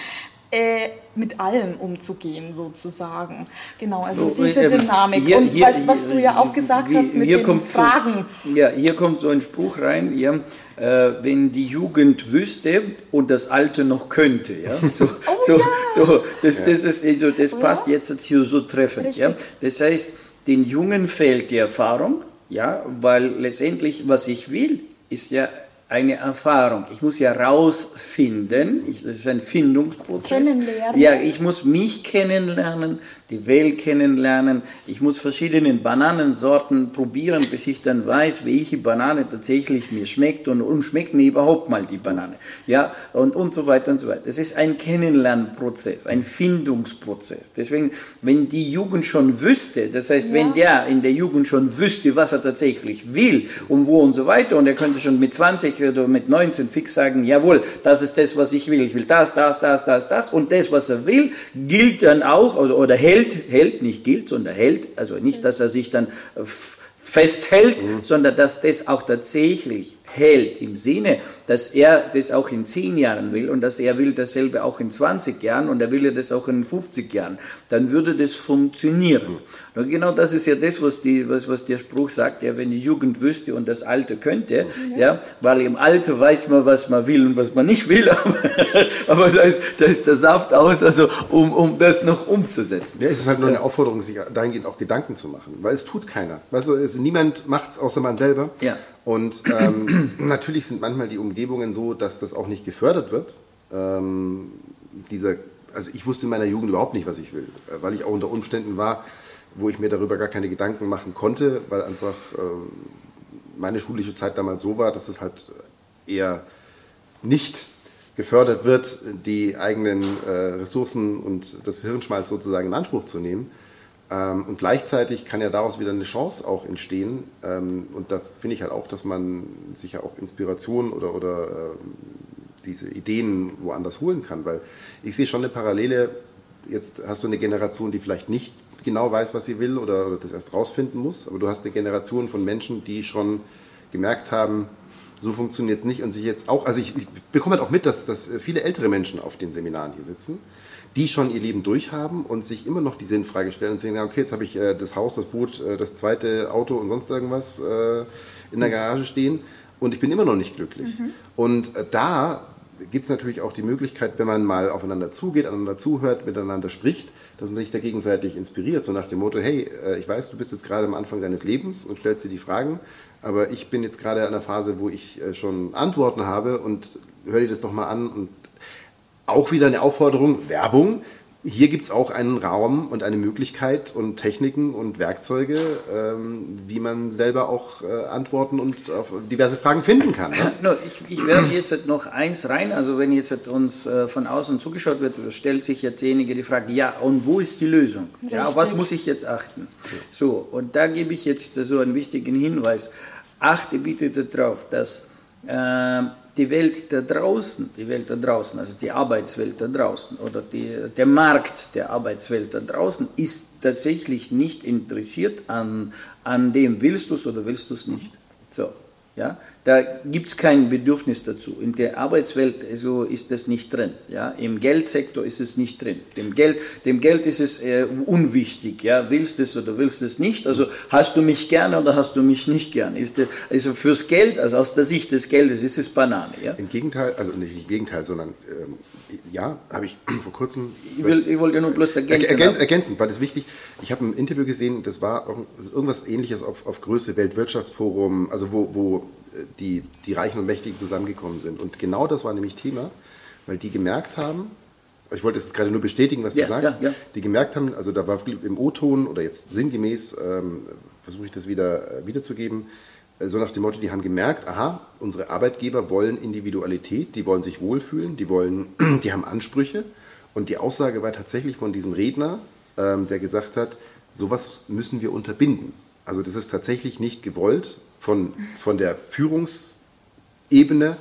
äh, mit allen umzugehen, sozusagen. Genau, also so, diese ähm, Dynamik. Hier, und hier, was, was, du ja auch gesagt hast mit den Fragen. So, ja, hier kommt so ein Spruch rein, ja, äh, wenn die Jugend wüsste und das Alte noch könnte. Ja? *laughs* So, oh, so, ja. so das, das, ist, also, das oh, passt ja? jetzt hier so treffend. Ja? Das heißt, den Jungen fehlt die Erfahrung, ja, weil letztendlich, was ich will, ist ja eine Erfahrung. Ich muss ja rausfinden, ich, das ist ein Findungsprozess. Kennenlernen. Ja, ich muss mich kennenlernen, die Welt kennenlernen. Ich muss verschiedene Bananensorten probieren, bis ich dann weiß, welche Banane tatsächlich mir schmeckt und, und schmeckt mir überhaupt mal die Banane. Ja, und, und so weiter und so weiter. Das ist ein Kennenlernprozess, ein Findungsprozess. Deswegen, wenn die Jugend schon wüsste, das heißt, ja. wenn der in der Jugend schon wüsste, was er tatsächlich will und wo und so weiter, und er könnte schon mit 20 oder mit 19 fix sagen, jawohl, das ist das, was ich will. Ich will das, das, das, das, das. Und das, was er will, gilt dann auch oder, oder hält, hält, nicht gilt, sondern hält. Also nicht, dass er sich dann festhält, mhm. sondern dass das auch tatsächlich hält im Sinne, dass er das auch in zehn Jahren will und dass er will dasselbe auch in 20 Jahren und er will das auch in 50 Jahren, dann würde das funktionieren. Und genau das ist ja das, was, die, was, was der Spruch sagt, ja, wenn die Jugend wüsste und das Alte könnte, ja, ja weil im Alter weiß man, was man will und was man nicht will, *laughs* aber, aber da, ist, da ist der Saft aus, also um, um das noch umzusetzen. Ja, es ist halt nur eine Aufforderung, sich dahingehend auch Gedanken zu machen, weil es tut keiner. Weißt du, es, niemand macht es außer man selber. Ja. Und ähm, *clears throat* natürlich sind manchmal die Umgebungen so, dass das auch nicht gefördert wird. Ähm, dieser, also ich wusste in meiner Jugend überhaupt nicht, was ich will, weil ich auch unter Umständen war, wo ich mir darüber gar keine Gedanken machen konnte, weil einfach äh, meine schulische Zeit damals so war, dass es halt eher nicht gefördert wird, die eigenen äh, Ressourcen und das Hirnschmalz sozusagen in Anspruch zu nehmen. Ähm, und gleichzeitig kann ja daraus wieder eine Chance auch entstehen. Ähm, und da finde ich halt auch, dass man sich ja auch Inspiration oder, oder ähm, diese Ideen woanders holen kann. Weil ich sehe schon eine Parallele. Jetzt hast du eine Generation, die vielleicht nicht genau weiß, was sie will oder, oder das erst rausfinden muss. Aber du hast eine Generation von Menschen, die schon gemerkt haben, so funktioniert es nicht und sich jetzt auch, also ich, ich bekomme halt auch mit, dass, dass viele ältere Menschen auf den Seminaren hier sitzen die schon ihr Leben durchhaben und sich immer noch die Sinnfrage stellen und sagen, okay, jetzt habe ich äh, das Haus, das Boot, äh, das zweite Auto und sonst irgendwas äh, in der Garage stehen und ich bin immer noch nicht glücklich. Mhm. Und äh, da gibt es natürlich auch die Möglichkeit, wenn man mal aufeinander zugeht, aneinander zuhört, miteinander spricht, dass man sich da gegenseitig inspiriert, so nach dem Motto, hey, äh, ich weiß, du bist jetzt gerade am Anfang deines Lebens und stellst dir die Fragen, aber ich bin jetzt gerade in einer Phase, wo ich äh, schon Antworten habe und hör dir das doch mal an und auch wieder eine Aufforderung, Werbung. Hier gibt es auch einen Raum und eine Möglichkeit und Techniken und Werkzeuge, ähm, wie man selber auch äh, Antworten und auf diverse Fragen finden kann. Ne? No, ich, ich werfe jetzt noch eins rein. Also wenn jetzt uns äh, von außen zugeschaut wird, stellt sich jetzt derjenige die Frage, ja, und wo ist die Lösung? Ja, auf was muss ich jetzt achten? So, und da gebe ich jetzt so einen wichtigen Hinweis. Achte bitte darauf, dass äh, die Welt da draußen, die Welt da draußen, also die Arbeitswelt da draußen oder die, der Markt der Arbeitswelt da draußen ist tatsächlich nicht interessiert an, an dem, willst du es oder willst du es nicht. So, Ja? Da gibt es kein Bedürfnis dazu. In der Arbeitswelt so ist das nicht drin. Ja? Im Geldsektor ist es nicht drin. Dem Geld, dem Geld ist es äh, unwichtig. Ja? Willst du es oder willst du es nicht? Also hast du mich gerne oder hast du mich nicht gerne? Ist der, also fürs Geld, also aus der Sicht des Geldes, ist es Banane. Ja? Im Gegenteil, also nicht im Gegenteil, sondern ähm, ja, habe ich *clears throat* vor kurzem. Ich, will, ich wollte nur bloß ergänzen. Ergänz, ergänzend, weil das wichtig. Ich habe ein Interview gesehen, das war irgendwas ähnliches auf, auf Größe Weltwirtschaftsforum, also wo, wo die, die Reichen und Mächtigen zusammengekommen sind. Und genau das war nämlich Thema, weil die gemerkt haben, ich wollte es gerade nur bestätigen, was du ja, sagst, ja, ja. die gemerkt haben, also da war im O-Ton oder jetzt sinngemäß, ähm, versuche ich das wieder äh, wiederzugeben, äh, so nach dem Motto, die haben gemerkt, aha, unsere Arbeitgeber wollen Individualität, die wollen sich wohlfühlen, die wollen, *clears throat* die haben Ansprüche. Und die Aussage war tatsächlich von diesem Redner, ähm, der gesagt hat, sowas müssen wir unterbinden. Also das ist tatsächlich nicht gewollt von, von der Führungsebene,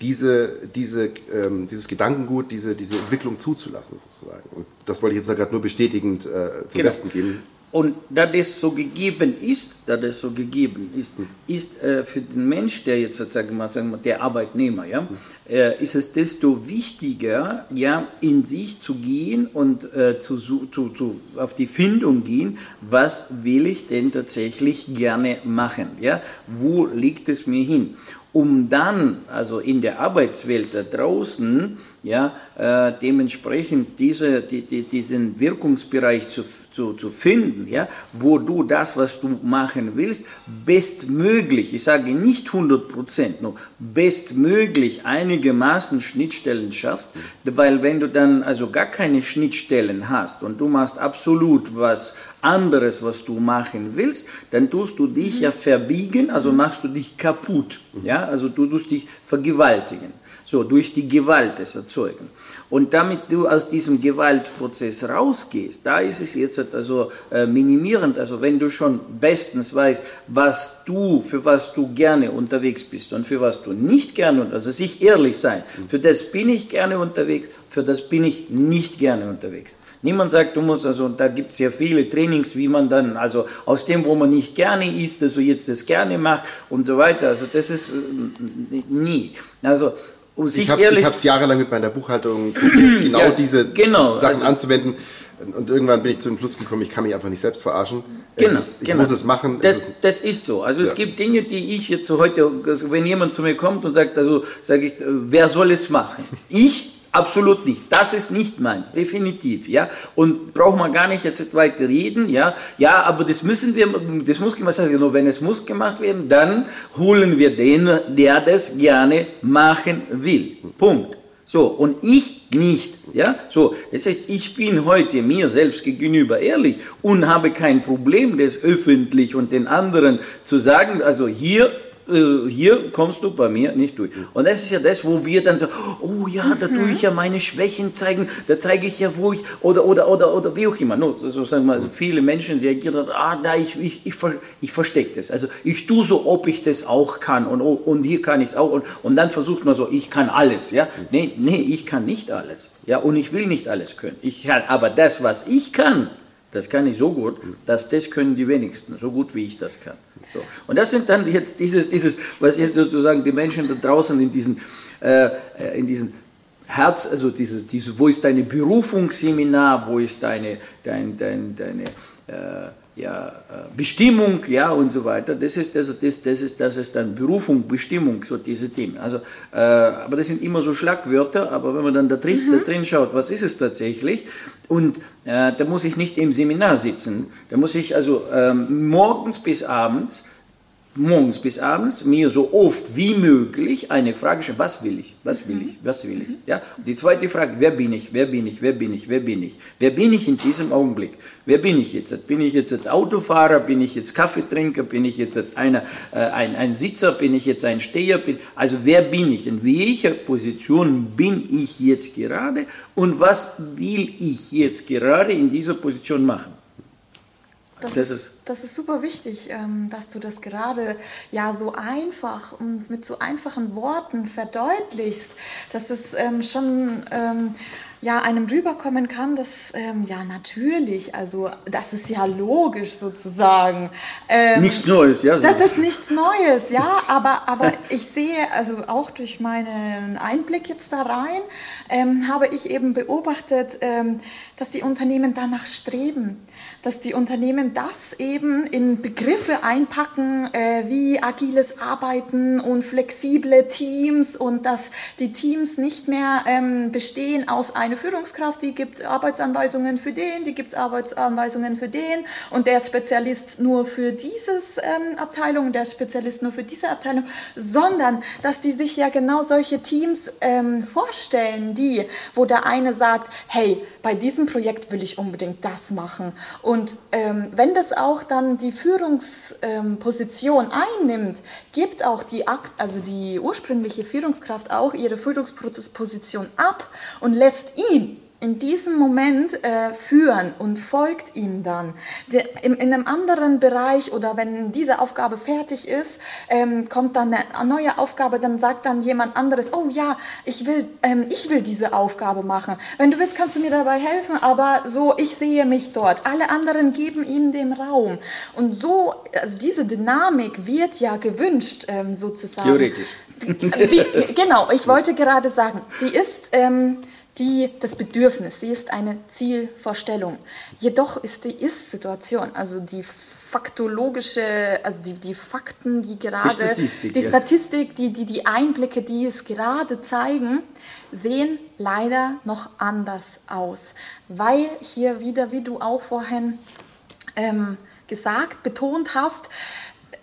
diese, diese, ähm, dieses Gedankengut, diese, diese Entwicklung zuzulassen, sozusagen. Und das wollte ich jetzt gerade nur bestätigend äh, zum genau. Besten geben. Und da das so gegeben ist, da das so gegeben ist, ist äh, für den Mensch, der jetzt sozusagen mal sagen wir, der Arbeitnehmer, ja, äh, ist es desto wichtiger, ja, in sich zu gehen und äh, zu, zu, zu, auf die Findung gehen, was will ich denn tatsächlich gerne machen, ja, wo liegt es mir hin? um dann, also in der Arbeitswelt da draußen, ja, äh, dementsprechend diese, die, die, diesen Wirkungsbereich zu zu, zu finden, ja, wo du das, was du machen willst, bestmöglich, ich sage nicht 100 Prozent, nur bestmöglich einigermaßen Schnittstellen schaffst, weil wenn du dann also gar keine Schnittstellen hast und du machst absolut was anderes, was du machen willst, dann tust du dich ja verbiegen, also machst du dich kaputt, ja, also du tust dich vergewaltigen. So, durch die Gewalt des Erzeugen. Und damit du aus diesem Gewaltprozess rausgehst, da ist es jetzt also äh, minimierend. Also wenn du schon bestens weißt, was du, für was du gerne unterwegs bist und für was du nicht gerne, also sich ehrlich sein, für das bin ich gerne unterwegs, für das bin ich nicht gerne unterwegs. Niemand sagt, du musst, also da gibt es ja viele Trainings, wie man dann, also aus dem, wo man nicht gerne ist, also jetzt das gerne macht und so weiter. Also das ist äh, nie. Also um sich ich habe es jahrelang mit meiner Buchhaltung *clears throat* genau ja, diese genau, Sachen also, anzuwenden. Und irgendwann bin ich zu dem Schluss gekommen, ich kann mich einfach nicht selbst verarschen. Genau, ist, ich genau. muss es machen. Das, ist, das ist so. Also ja. es gibt Dinge, die ich jetzt so heute, also wenn jemand zu mir kommt und sagt, also sage ich, wer soll es machen? Ich Absolut nicht. Das ist nicht meins, definitiv, ja. Und brauchen wir gar nicht jetzt weiter reden, ja. Ja, aber das müssen wir, das muss gemacht werden. Nur wenn es muss gemacht werden, dann holen wir den, der das gerne machen will. Punkt. So. Und ich nicht, ja. So. Das heißt, ich bin heute mir selbst gegenüber ehrlich und habe kein Problem, das öffentlich und den anderen zu sagen, also hier hier kommst du bei mir nicht durch. Und das ist ja das, wo wir dann so, oh ja, da tue ich ja meine Schwächen zeigen, da zeige ich ja, wo ich, oder, oder, oder, oder wie auch immer. No, so sagen wir, also viele Menschen reagieren, ah, na, ich, ich, ich, ich verstecke das. Also ich tue so, ob ich das auch kann und, und hier kann ich es auch. Und, und dann versucht man so, ich kann alles, ja. Nee, nee, ich kann nicht alles. Ja, und ich will nicht alles können. Ich kann, aber das, was ich kann, das kann ich so gut, dass das können die wenigsten, so gut wie ich das kann. So. Und das sind dann jetzt dieses, dieses, was jetzt sozusagen die Menschen da draußen in diesen, äh, in diesen Herz, also diese, diese, wo ist deine Berufungsseminar, wo ist deine, dein, dein, deine äh, ja, äh, Bestimmung, ja, und so weiter. Das ist, das, das, das, ist, das ist dann Berufung, Bestimmung, so diese Themen. Also, äh, aber das sind immer so Schlagwörter, aber wenn man dann da drin, mhm. da drin schaut, was ist es tatsächlich? Und äh, da muss ich nicht im Seminar sitzen, da muss ich also ähm, morgens bis abends morgens bis abends mir so oft wie möglich eine Frage stellen, was will ich, was will ich, was will ich. Ja? Und die zweite Frage, wer bin ich, wer bin ich, wer bin ich, wer bin ich, wer bin ich in diesem Augenblick, wer bin ich jetzt, bin ich jetzt Autofahrer, bin ich jetzt Kaffeetrinker, bin ich jetzt einer, äh, ein, ein Sitzer, bin ich jetzt ein Steher, bin, also wer bin ich, in welcher Position bin ich jetzt gerade? Und was will ich jetzt gerade in dieser Position machen. Das, das, ist, das ist super wichtig, ähm, dass du das gerade ja so einfach und mit so einfachen Worten verdeutlichst. Das ist ähm, schon ähm, ja einem rüberkommen kann, dass ja natürlich, also das ist ja logisch sozusagen. Nichts Neues, ja. So. Das ist nichts Neues, ja, aber, aber ich sehe, also auch durch meinen Einblick jetzt da rein, habe ich eben beobachtet, dass die Unternehmen danach streben, dass die Unternehmen das eben in Begriffe einpacken, äh, wie agiles Arbeiten und flexible Teams und dass die Teams nicht mehr ähm, bestehen aus einer Führungskraft, die gibt Arbeitsanweisungen für den, die gibt Arbeitsanweisungen für den und der ist Spezialist nur für dieses ähm, Abteilung, der ist Spezialist nur für diese Abteilung, sondern dass die sich ja genau solche Teams ähm, vorstellen, die, wo der eine sagt, hey, bei diesem Projekt will ich unbedingt das machen. Und ähm, wenn das auch dann die Führungsposition einnimmt, gibt auch die, also die ursprüngliche Führungskraft auch ihre Führungsposition ab und lässt ihn in diesem Moment äh, führen und folgt ihm dann. De, in, in, einem anderen Bereich oder wenn diese Aufgabe fertig ist, ähm, kommt dann eine neue Aufgabe, dann sagt dann jemand anderes, oh ja, ich will, ähm, ich will diese Aufgabe machen. Wenn du willst, kannst du mir dabei helfen, aber so, ich sehe mich dort. Alle anderen geben ihnen den Raum. Und so, also diese Dynamik wird ja gewünscht, ähm, sozusagen. Theoretisch. Wie, genau, ich wollte gerade sagen, sie ist ähm, die, das Bedürfnis, sie ist eine Zielvorstellung. Jedoch ist die Ist-Situation, also die faktologische, also die, die Fakten, die gerade, die Statistik, die. Statistik die, die, die Einblicke, die es gerade zeigen, sehen leider noch anders aus. Weil hier wieder, wie du auch vorhin ähm, gesagt, betont hast,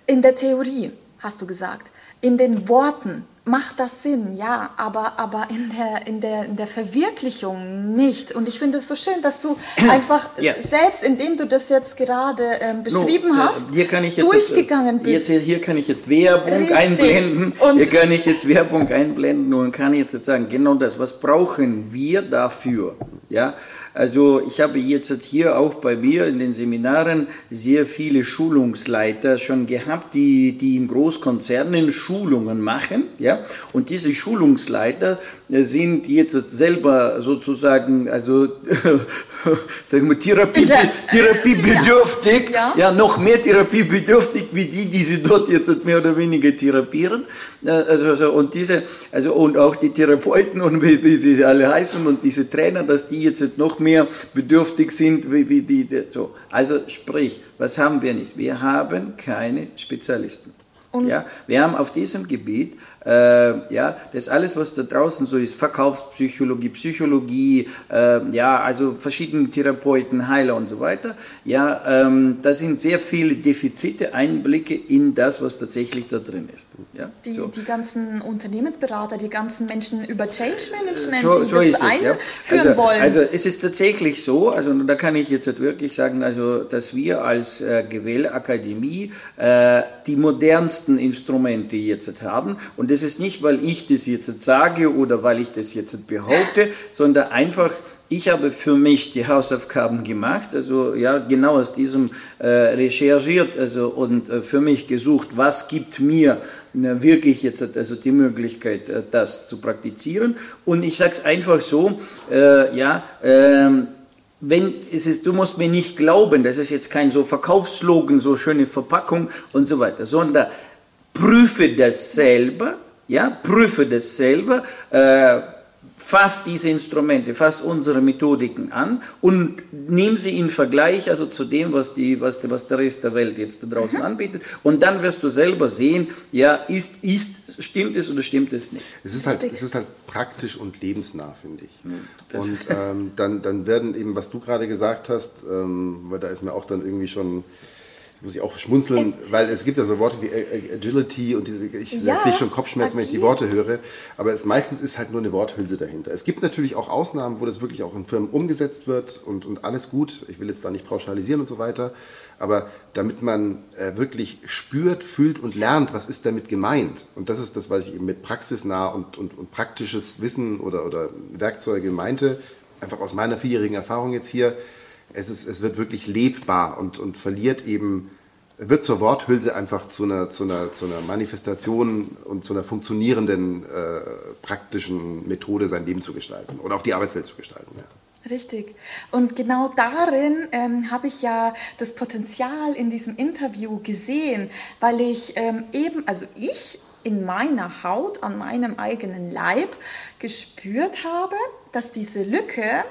in der Theorie, hast du gesagt, in den Worten macht das Sinn, ja, aber, aber in, der, in, der, in der Verwirklichung nicht. Und ich finde es so schön, dass du *clears throat* einfach ja. selbst, indem du das jetzt gerade ähm, beschrieben no, äh, hast, hier kann ich jetzt, durchgegangen bist. Jetzt, hier kann ich jetzt Werbung Richtig. einblenden. *laughs* Und hier kann ich jetzt Werbung einblenden und kann jetzt sagen, genau das, was brauchen wir dafür? Ja, also ich habe jetzt hier auch bei mir in den Seminaren sehr viele Schulungsleiter schon gehabt, die, die in Großkonzernen Schulungen machen. Ja? Und diese Schulungsleiter äh, sind jetzt selber sozusagen, also *laughs* sagen wir, Therapie, therapiebedürftig, ja. ja. noch mehr therapiebedürftig wie die, die sie dort jetzt mehr oder weniger therapieren. Äh, also, also, und diese, also, und auch die Therapeuten und wie, wie sie alle heißen und diese Trainer, dass die jetzt noch mehr bedürftig sind wie, wie die, so. Also sprich, was haben wir nicht? Wir haben keine Spezialisten. Und ja, wir haben auf diesem Gebiet äh, ja, das alles, was da draußen so ist, Verkaufspsychologie, Psychologie, äh, ja, also verschiedene Therapeuten, Heiler und so weiter, ja, ähm, da sind sehr viele Defizite, Einblicke in das, was tatsächlich da drin ist. Ja, die, so. die ganzen Unternehmensberater, die ganzen Menschen über Change Management, so, die so das ist es, ja. also, wollen. Also es ist tatsächlich so, also da kann ich jetzt wirklich sagen, also dass wir als äh, Gewähle Akademie äh, die modernsten Instrumente jetzt haben und das ist nicht, weil ich das jetzt sage oder weil ich das jetzt behaupte, sondern einfach, ich habe für mich die Hausaufgaben gemacht, also ja, genau aus diesem äh, recherchiert also, und äh, für mich gesucht, was gibt mir äh, wirklich jetzt also die Möglichkeit, äh, das zu praktizieren. Und ich sage es einfach so, äh, ja, ähm, wenn es ist, du musst mir nicht glauben, das ist jetzt kein so Verkaufslogan, so schöne Verpackung und so weiter, sondern prüfe das selber, ja, prüfe das selber, äh, fass diese Instrumente, fass unsere Methodiken an und nimm sie in Vergleich also zu dem, was, die, was, was der Rest der Welt jetzt da draußen mhm. anbietet. Und dann wirst du selber sehen, ja, ist, ist, stimmt es oder stimmt es nicht. Es ist halt, es ist halt praktisch und lebensnah, finde ich. Das und *laughs* ähm, dann, dann werden eben, was du gerade gesagt hast, ähm, weil da ist mir auch dann irgendwie schon muss ich auch schmunzeln, weil es gibt ja so Worte wie Agility und diese, ich ja, kriege schon Kopfschmerzen, wenn ich die Worte höre, aber es meistens ist halt nur eine Worthülse dahinter. Es gibt natürlich auch Ausnahmen, wo das wirklich auch in Firmen umgesetzt wird und, und alles gut. Ich will jetzt da nicht pauschalisieren und so weiter, aber damit man äh, wirklich spürt, fühlt und lernt, was ist damit gemeint. Und das ist das, was ich eben mit praxisnah und, und, und praktisches Wissen oder, oder Werkzeuge meinte, einfach aus meiner vierjährigen Erfahrung jetzt hier, es, ist, es wird wirklich lebbar und, und verliert eben wird zur Worthülse einfach zu einer, zu einer, zu einer Manifestation und zu einer funktionierenden äh, praktischen Methode, sein Leben zu gestalten oder auch die Arbeitswelt zu gestalten. Ja. Richtig. Und genau darin ähm, habe ich ja das Potenzial in diesem Interview gesehen, weil ich ähm, eben, also ich in meiner Haut, an meinem eigenen Leib gespürt habe, dass diese Lücke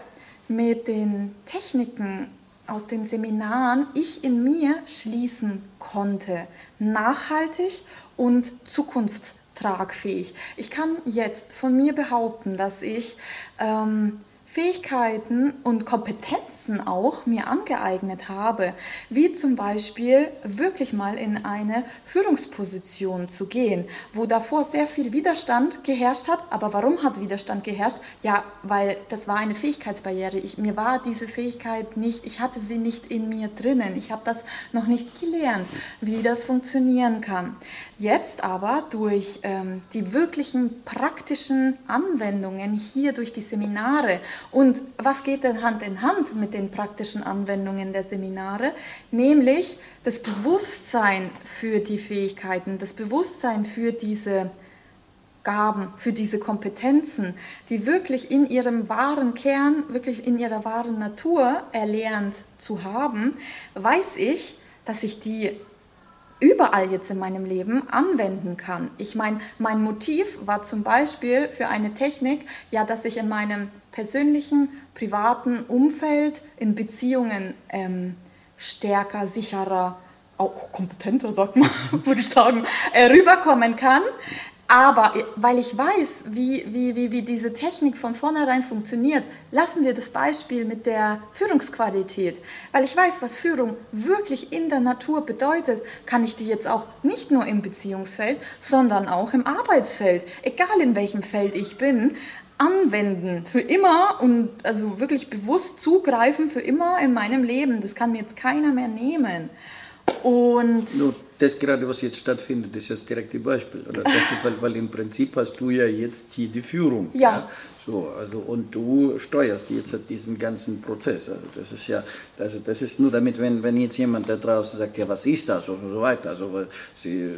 mit den Techniken aus den Seminaren ich in mir schließen konnte. Nachhaltig und zukunftstragfähig. Ich kann jetzt von mir behaupten, dass ich ähm, Fähigkeiten und Kompetenzen auch mir angeeignet habe, wie zum Beispiel wirklich mal in eine Führungsposition zu gehen, wo davor sehr viel Widerstand geherrscht hat. Aber warum hat Widerstand geherrscht? Ja, weil das war eine Fähigkeitsbarriere. Ich, mir war diese Fähigkeit nicht, ich hatte sie nicht in mir drinnen. Ich habe das noch nicht gelernt, wie das funktionieren kann. Jetzt aber durch ähm, die wirklichen praktischen Anwendungen hier durch die Seminare und was geht denn Hand in Hand mit den praktischen Anwendungen der Seminare? Nämlich das Bewusstsein für die Fähigkeiten, das Bewusstsein für diese Gaben, für diese Kompetenzen, die wirklich in ihrem wahren Kern, wirklich in ihrer wahren Natur erlernt zu haben, weiß ich, dass ich die überall jetzt in meinem Leben anwenden kann. Ich meine, mein Motiv war zum Beispiel für eine Technik, ja, dass ich in meinem persönlichen, privaten Umfeld, in Beziehungen ähm, stärker, sicherer, auch kompetenter, sagt man, *laughs* würde ich sagen, äh, rüberkommen kann. Aber weil ich weiß, wie, wie, wie, wie diese Technik von vornherein funktioniert, lassen wir das Beispiel mit der Führungsqualität. Weil ich weiß, was Führung wirklich in der Natur bedeutet, kann ich die jetzt auch nicht nur im Beziehungsfeld, sondern auch im Arbeitsfeld, egal in welchem Feld ich bin, anwenden für immer und also wirklich bewusst zugreifen für immer in meinem Leben. Das kann mir jetzt keiner mehr nehmen. Und Nur das gerade, was jetzt stattfindet, ist das direkte Beispiel. Oder? Das, weil, weil im Prinzip hast du ja jetzt hier die Führung. Ja. ja. So, also, und du steuerst jetzt diesen ganzen Prozess. Also das ist ja, also das ist nur damit, wenn, wenn jetzt jemand da draußen sagt, ja, was ist das und so weiter. Also sie,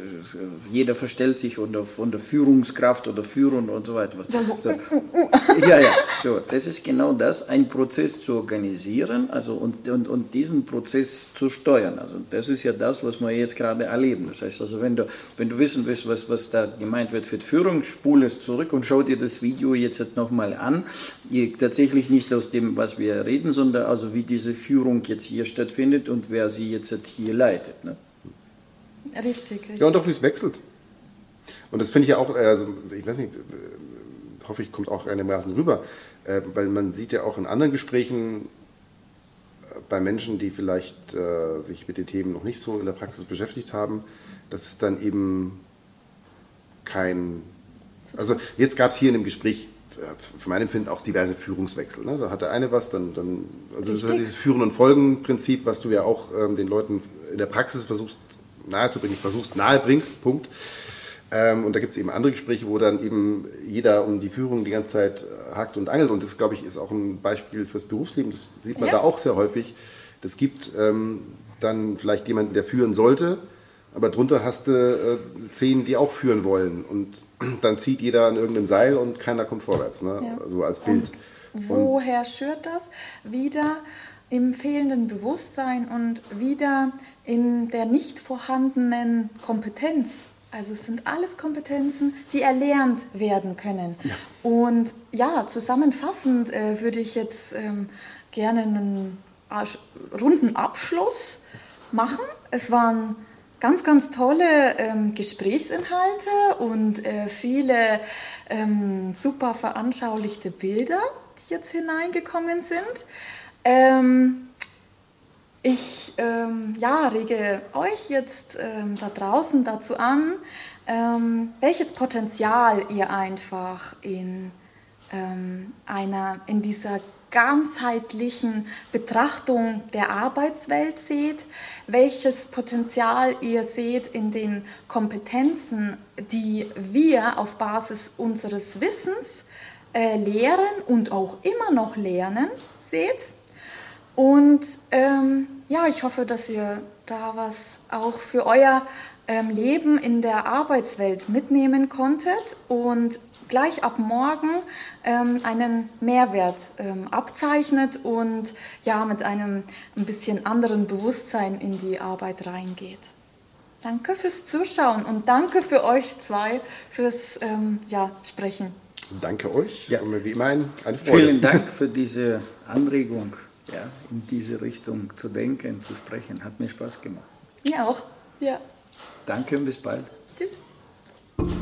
jeder verstellt sich unter, unter Führungskraft oder Führung und so weiter. *laughs* So, ja, ja, so, das ist genau das, einen Prozess zu organisieren also und, und, und diesen Prozess zu steuern. Also das ist ja das, was wir jetzt gerade erleben. Das heißt also, wenn du, wenn du wissen willst, was, was da gemeint wird für die Führung, spule es zurück und schau dir das Video jetzt nochmal an. Tatsächlich nicht aus dem, was wir reden, sondern also wie diese Führung jetzt hier stattfindet und wer sie jetzt hier leitet. Ne? Richtig, richtig. Ja, und auch wie es wechselt. Und das finde ich ja auch, also ich weiß nicht, hoffe ich, kommt auch einigermaßen rüber, äh, weil man sieht ja auch in anderen Gesprächen, bei Menschen, die vielleicht äh, sich mit den Themen noch nicht so in der Praxis beschäftigt haben, dass es dann eben kein. Also jetzt gab es hier in dem Gespräch äh, für mein Empfinden auch diverse Führungswechsel. Ne? Da hat der eine was, dann, dann also das ist dieses Führen- und Folgen-Prinzip, was du ja auch ähm, den Leuten in der Praxis versuchst nahezubringen, versuchst nahe bringst, Punkt. Ähm, und da gibt es eben andere Gespräche, wo dann eben jeder um die Führung die ganze Zeit hakt und angelt. Und das, glaube ich, ist auch ein Beispiel fürs Berufsleben. Das sieht man ja. da auch sehr häufig. Das gibt ähm, dann vielleicht jemanden, der führen sollte, aber drunter hast du äh, zehn, die auch führen wollen. Und dann zieht jeder an irgendeinem Seil und keiner kommt vorwärts, ne? Ja. so als Bild. Und woher schürt das? Wieder im fehlenden Bewusstsein und wieder in der nicht vorhandenen Kompetenz also es sind alles Kompetenzen, die erlernt werden können. Ja. Und ja, zusammenfassend äh, würde ich jetzt ähm, gerne einen runden Abschluss machen. Es waren ganz, ganz tolle ähm, Gesprächsinhalte und äh, viele ähm, super veranschaulichte Bilder, die jetzt hineingekommen sind. Ähm, ich ähm, ja, rege euch jetzt ähm, da draußen dazu an, ähm, welches Potenzial ihr einfach in, einer, in dieser ganzheitlichen Betrachtung der Arbeitswelt seht, welches Potenzial ihr seht in den Kompetenzen, die wir auf Basis unseres Wissens äh, lehren und auch immer noch lernen, seht. Und ähm, ja, ich hoffe, dass ihr da was auch für euer ähm, Leben in der Arbeitswelt mitnehmen konntet. Und gleich ab morgen ähm, einen Mehrwert ähm, abzeichnet und ja mit einem ein bisschen anderen Bewusstsein in die Arbeit reingeht. Danke fürs Zuschauen und danke für euch zwei fürs ähm, ja, Sprechen. Danke euch. Ja. Wie immer eine Freude. Vielen Dank für diese Anregung, ja, in diese Richtung zu denken, zu sprechen. Hat mir Spaß gemacht. Mir auch. Ja. Danke und bis bald. Tschüss.